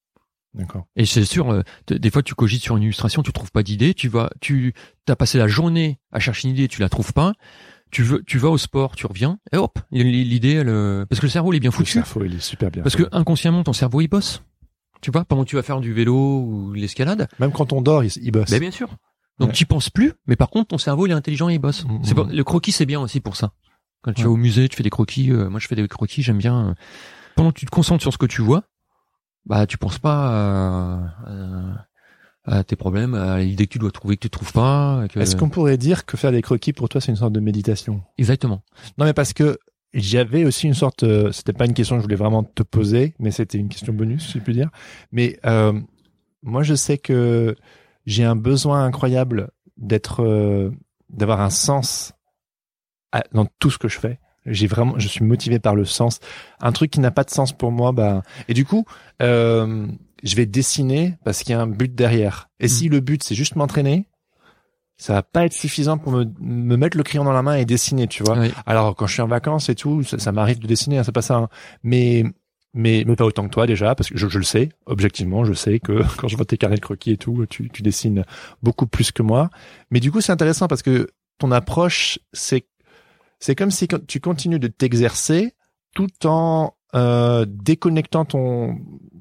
D'accord. Et c'est sûr, euh, des fois tu cogites sur une illustration, tu trouves pas d'idée, tu vas, tu as passé la journée à chercher une idée, tu la trouves pas, tu veux, tu vas au sport, tu reviens, et hop, l'idée, elle, euh, parce que le cerveau il est bien Le foutu, cerveau, il est super bien. parce que inconsciemment ton cerveau il bosse, tu vois, pendant que tu vas faire du vélo ou l'escalade, même quand on dort, il, il bosse. ben bien sûr. Donc Ouais. tu penses plus, mais par contre ton cerveau il est intelligent et il bosse. Mhm. C'est pas- le croquis c'est bien aussi pour ça. Quand tu Ouais. vas au musée, tu fais des croquis, euh, moi je fais des croquis, j'aime bien. euh, pendant que tu te concentres sur ce que tu vois, bah tu penses pas à, à- à tes problèmes, à l'idée que tu dois trouver que tu trouves pas. que- Est-ce qu'on pourrait dire que faire des croquis pour toi c'est une sorte de méditation? Exactement. Non, mais parce que j'avais aussi une sorte. euh, c'était pas une question que je voulais vraiment te poser, mais c'était une question bonus, si je puis dire. Mais euh, moi, je sais que j'ai un besoin incroyable d'être, euh, d'avoir un sens à- dans tout ce que je fais. J'ai vraiment, je suis motivé par le sens. Un truc qui n'a pas de sens pour moi, bah. Et du coup, euh, je vais dessiner parce qu'il y a un but derrière. Et si le but c'est juste m'entraîner, ça va pas être suffisant pour me, me mettre le crayon dans la main et dessiner, tu vois. Oui. Alors quand je suis en vacances et tout, ça, ça m'arrive de dessiner, hein, c'est pas ça. hein. Mais mais mais pas autant que toi déjà, parce que je, je le sais, objectivement, je sais que quand je vois tes carnets de croquis et tout, tu, tu dessines beaucoup plus que moi. Mais du coup, c'est intéressant parce que ton approche, c'est c'est comme si quand tu continues de t'exercer tout en euh, déconnectant ton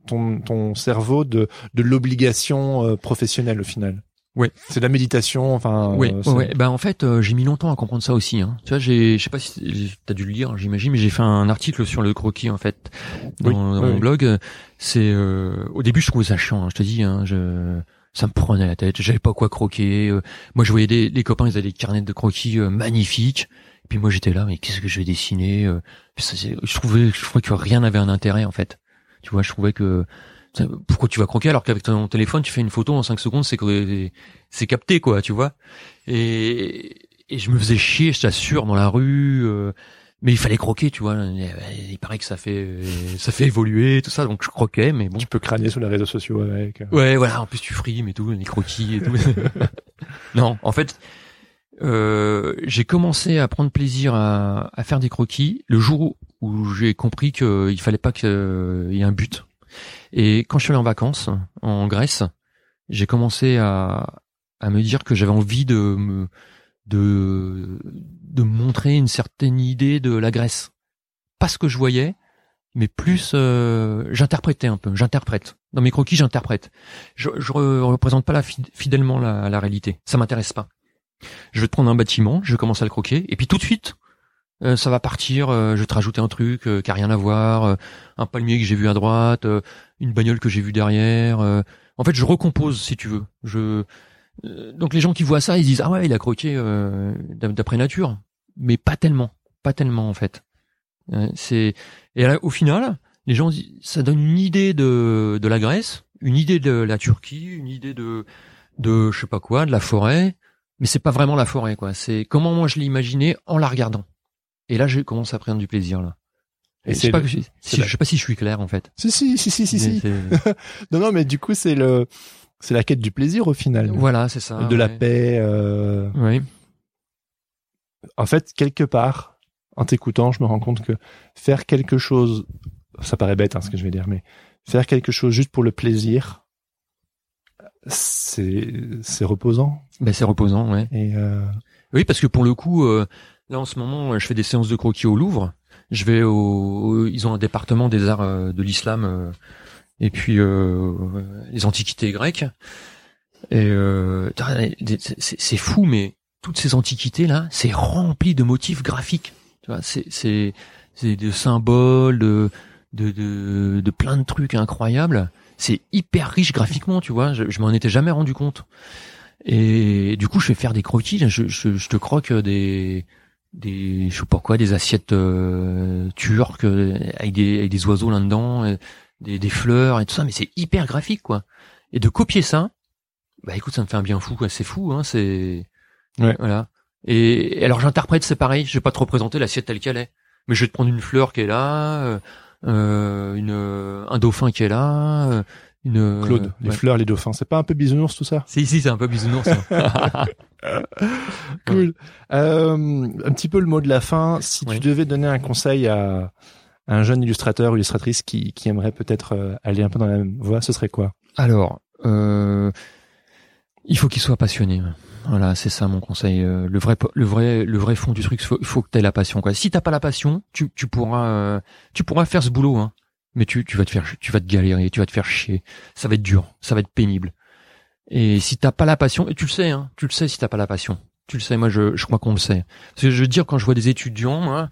ton ton cerveau de de l'obligation euh, professionnelle au final. Oui. C'est de la méditation, enfin. Oui, euh, ouais, c'est- ouais. Bah en fait, euh, j'ai mis longtemps à comprendre ça aussi. Hein. Tu vois, j'ai, je sais pas si t'as dû le lire, j'imagine, mais j'ai fait un article sur le croquis en fait dans, Oui, dans oui, mon oui. blog. C'est euh, au début, je trouvais ça chiant. hein, je te dis, hein, je, ça me prenait la tête. J'avais pas quoi croquer. euh. moi, je voyais des, les copains, ils avaient des carnets de croquis euh, magnifiques. Et puis moi, j'étais là, mais qu'est-ce que je vais dessiner euh. Ça, Je trouvais, je trouvais que rien n'avait un intérêt en fait. Tu vois, je trouvais que pourquoi tu vas croquer alors qu'avec ton téléphone, tu fais une photo en 5 secondes, c'est que c'est capté quoi, tu vois. Et, et je me faisais chier, je t'assure, dans la rue. euh, mais il fallait croquer, tu vois. Il, il paraît que ça fait ça fait évoluer tout ça, donc je croquais, mais bon. Tu peux crâner sur les réseaux sociaux avec. euh. Ouais, voilà. En plus, tu frimes et tout, les croquis et tout. non, en fait, euh, j'ai commencé à prendre plaisir à, à faire des croquis le jour où j'ai compris qu'il fallait pas qu'il y ait un but. Et quand je suis allé en vacances en Grèce, j'ai commencé à, à me dire que j'avais envie de me de de montrer une certaine idée de la Grèce. Pas ce que je voyais, mais plus euh, j'interprétais un peu. J'interprète dans mes croquis, j'interprète. Je, je re- représente pas la fi- fidèlement la, la réalité. Ça m'intéresse pas. Je vais te prendre un bâtiment, je commence à le croquer, et puis tout de suite, euh, ça va partir. euh, je vais te rajouter un truc euh, qui a rien à voir, euh, un palmier que j'ai vu à droite, euh, une bagnole que j'ai vue derrière. euh. en fait, je recompose si tu veux. Je donc les gens qui voient ça, ils disent ah ouais, il a croqué d'ap- d'après nature, mais pas tellement, pas tellement en fait. C'est et là, au final, les gens ça donne une idée de de la Grèce, une idée de la Turquie, une idée de de je sais pas quoi, de la forêt, mais c'est pas vraiment la forêt quoi. C'est comment moi je l'ai imaginé en la regardant. Et là, je commence à prendre du plaisir là. Et je c'est sais pas, le- que je, c'est si- la- je sais pas si je suis clair en fait. Si si si si si. si. Non non, mais du coup c'est le c'est la quête du plaisir au final. voilà, c'est ça. de la paix. euh, Oui. En fait, quelque part, en t'écoutant, je me rends compte que faire quelque chose, ça paraît bête hein, ce que je vais dire, mais faire quelque chose juste pour le plaisir, c'est c'est reposant. Ben c'est reposant, ouais. Et euh, Oui, parce que pour le coup, euh, là en ce moment, je fais des séances de croquis au Louvre. Je vais au, ils ont un département des arts euh, de l'islam euh, et puis euh, les antiquités grecques. Et euh, c'est fou, mais toutes ces antiquités là, c'est rempli de motifs graphiques. Tu vois, c'est c'est c'est de symboles, de de de, de plein de trucs incroyables. C'est hyper riche graphiquement, tu vois. Je, je m'en étais jamais rendu compte. Et du coup, je vais faire des croquis. Je, je, je te croque des, des, je sais pas quoi, des assiettes euh, turques euh, avec des, avec des oiseaux là-dedans, euh, des, des fleurs et tout ça. Mais c'est hyper graphique, quoi. Et de copier ça, bah écoute, ça me fait un bien fou. C'est fou, hein. C'est Ouais. voilà. Et, alors j'interprète, c'est pareil. Je vais pas te représenter l'assiette telle qu'elle est, mais je vais te prendre une fleur qui est là, euh, une, un dauphin qui est là, euh, une Claude, les ouais. fleurs, les dauphins, c'est pas un peu bisounours tout ça? Si, si, c'est un peu bisounours. hein. Cool. Euh, un petit peu le mot de la fin. Si Oui. tu devais donner un conseil à, à un jeune illustrateur ou illustratrice qui, qui aimerait peut-être euh, aller un peu dans la même voie, ce serait quoi? Alors, euh, il faut qu'il soit passionné. Voilà, c'est ça mon conseil. Euh, Le vrai, le vrai, le vrai fond du truc, faut, faut que tu aies la passion. Quoi. Si t'as pas la passion, tu, pourras, euh, tu pourras faire ce boulot, hein. Mais tu, vas te faire, tu vas te galérer, tu vas te faire chier. Ça va être dur, ça va être pénible. Et si t'as pas la passion, et tu le sais, hein, tu le sais si t'as pas la passion. Tu le sais, moi je, crois qu'on le sait. Parce que je veux dire, quand je vois des étudiants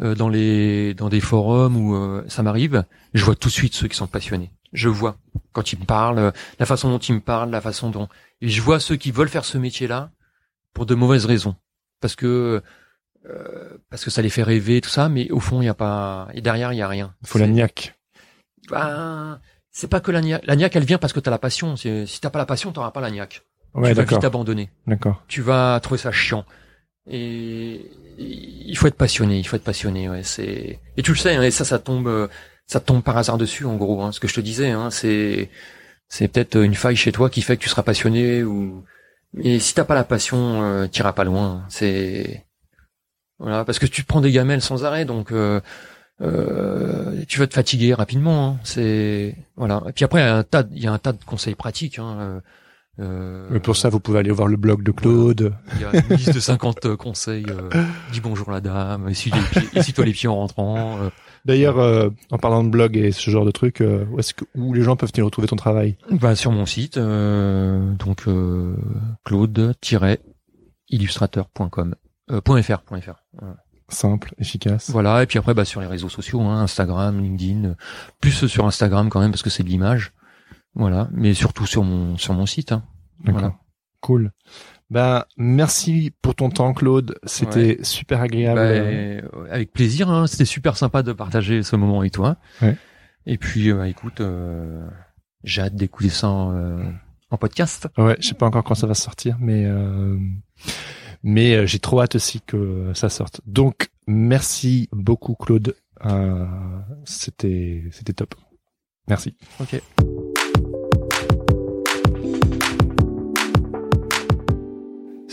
euh, dans les dans des forums où ça m'arrive, je vois tout de suite ceux qui sont passionnés. Je vois quand ils me parlent, euh, la façon dont ils me parlent, la façon dont et je vois ceux qui veulent faire ce métier-là pour de mauvaises raisons, parce que euh, parce que ça les fait rêver tout ça, mais au fond il y a pas et derrière il y a rien. Il faut la niaque. ben, c'est pas que la niaque. La niaque, elle vient parce que t'as la passion. Si t'as pas la passion, t'auras pas la niaque. Ouais, tu vas vite abandonner. D'accord. Tu vas trouver ça chiant. Et il faut être passionné. Il faut être passionné. Ouais, c'est. Et tu le sais. Hein, et ça, ça tombe, euh, ça tombe par hasard dessus, en gros. Hein, ce que je te disais, hein, c'est, c'est peut-être une faille chez toi qui fait que tu seras passionné ou Mais si t'as pas la passion, euh, t'iras pas loin. C'est voilà, parce que tu prends des gamelles sans arrêt, donc euh, euh, tu vas te fatiguer rapidement. Hein. C'est voilà. Et puis après, il y a un tas, il y a un tas de conseils pratiques. Hein. Euh, Mais pour ça, vous pouvez aller voir le blog de Claude. Il y a une liste de 50 conseils. Euh, dis bonjour la dame, essuie-toi les, pieds en rentrant. Euh. D'ailleurs, euh, en parlant de blog et ce genre de trucs, où est-ce que où les gens peuvent-ils retrouver ton travail Bah sur mon site, donc claude-illustrateur.com, .fr, .fr. Simple, efficace. Voilà, et puis après, bah sur les réseaux sociaux, hein, Instagram, LinkedIn, plus sur Instagram quand même parce que c'est de l'image. Voilà, mais surtout sur mon sur mon site. Hein. Voilà. Cool. Ben merci pour ton temps, Claude. C'était super agréable. Bah, avec plaisir. Hein. C'était super sympa de partager ce moment avec toi. Ouais. Et puis, euh, écoute, euh, j'ai hâte d'écouter ça euh, en, podcast. Ouais, je sais pas encore quand ça va sortir, mais mais j'ai trop hâte aussi que ça sorte. Donc, merci beaucoup, Claude. c'était c'était top. Merci. Ok.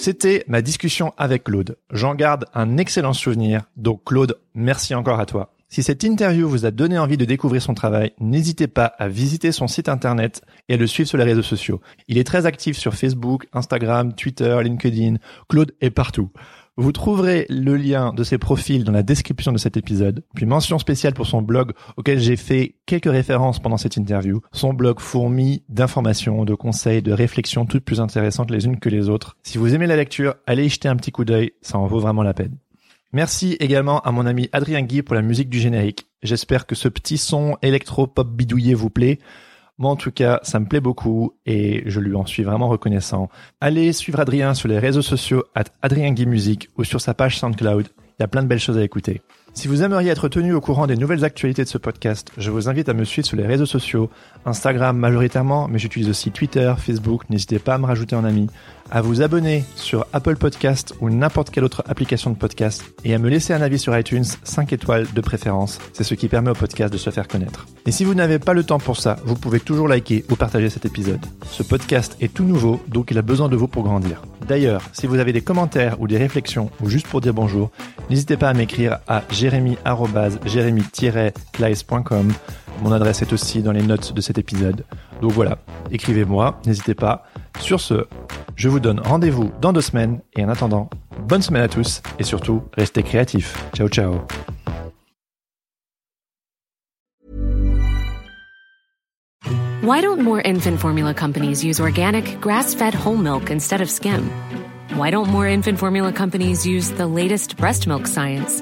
C'était ma discussion avec Claude. J'en garde un excellent souvenir. Donc Claude, merci encore à toi. Si cette interview vous a donné envie de découvrir son travail, n'hésitez pas à visiter son site internet et à le suivre sur les réseaux sociaux. Il est très actif sur Facebook, Instagram, Twitter, LinkedIn. Claude est partout. Vous trouverez le lien de ses profils dans la description de cet épisode, puis mention spéciale pour son blog auquel j'ai fait quelques références pendant cette interview. Son blog fourmi d'informations, de conseils, de réflexions toutes plus intéressantes les unes que les autres. Si vous aimez la lecture, allez y jeter un petit coup d'œil, ça en vaut vraiment la peine. Merci également à mon ami Adrien Guy pour la musique du générique. J'espère que ce petit son électro-pop bidouillé vous plaît. Moi, en tout cas, ça me plaît beaucoup et je lui en suis vraiment reconnaissant. Allez suivre Adrien sur les réseaux sociaux at Adrien Musique ou sur sa page SoundCloud. Il y a plein de belles choses à écouter. Si vous aimeriez être tenu au courant des nouvelles actualités de ce podcast, je vous invite à me suivre sur les réseaux sociaux, Instagram majoritairement, mais j'utilise aussi Twitter, Facebook, n'hésitez pas à me rajouter en ami à vous abonner sur Apple Podcast ou n'importe quelle autre application de podcast et à me laisser un avis sur iTunes 5 étoiles de préférence. C'est ce qui permet au podcast de se faire connaître. Et si vous n'avez pas le temps pour ça, vous pouvez toujours liker ou partager cet épisode. Ce podcast est tout nouveau, donc il a besoin de vous pour grandir. D'ailleurs, si vous avez des commentaires ou des réflexions ou juste pour dire bonjour, n'hésitez pas à m'écrire à jérémy-jérémy-kleis.com. Mon adresse est aussi dans les notes de cet épisode. Donc voilà, écrivez-moi, n'hésitez pas. Sur ce, je vous donne rendez-vous dans deux semaines et en attendant, bonne semaine à tous et surtout, restez créatifs. Ciao ciao. Why don't more infant formula companies use organic, grass-fed whole milk instead of skim? Why don't more infant formula companies use the latest breast milk science?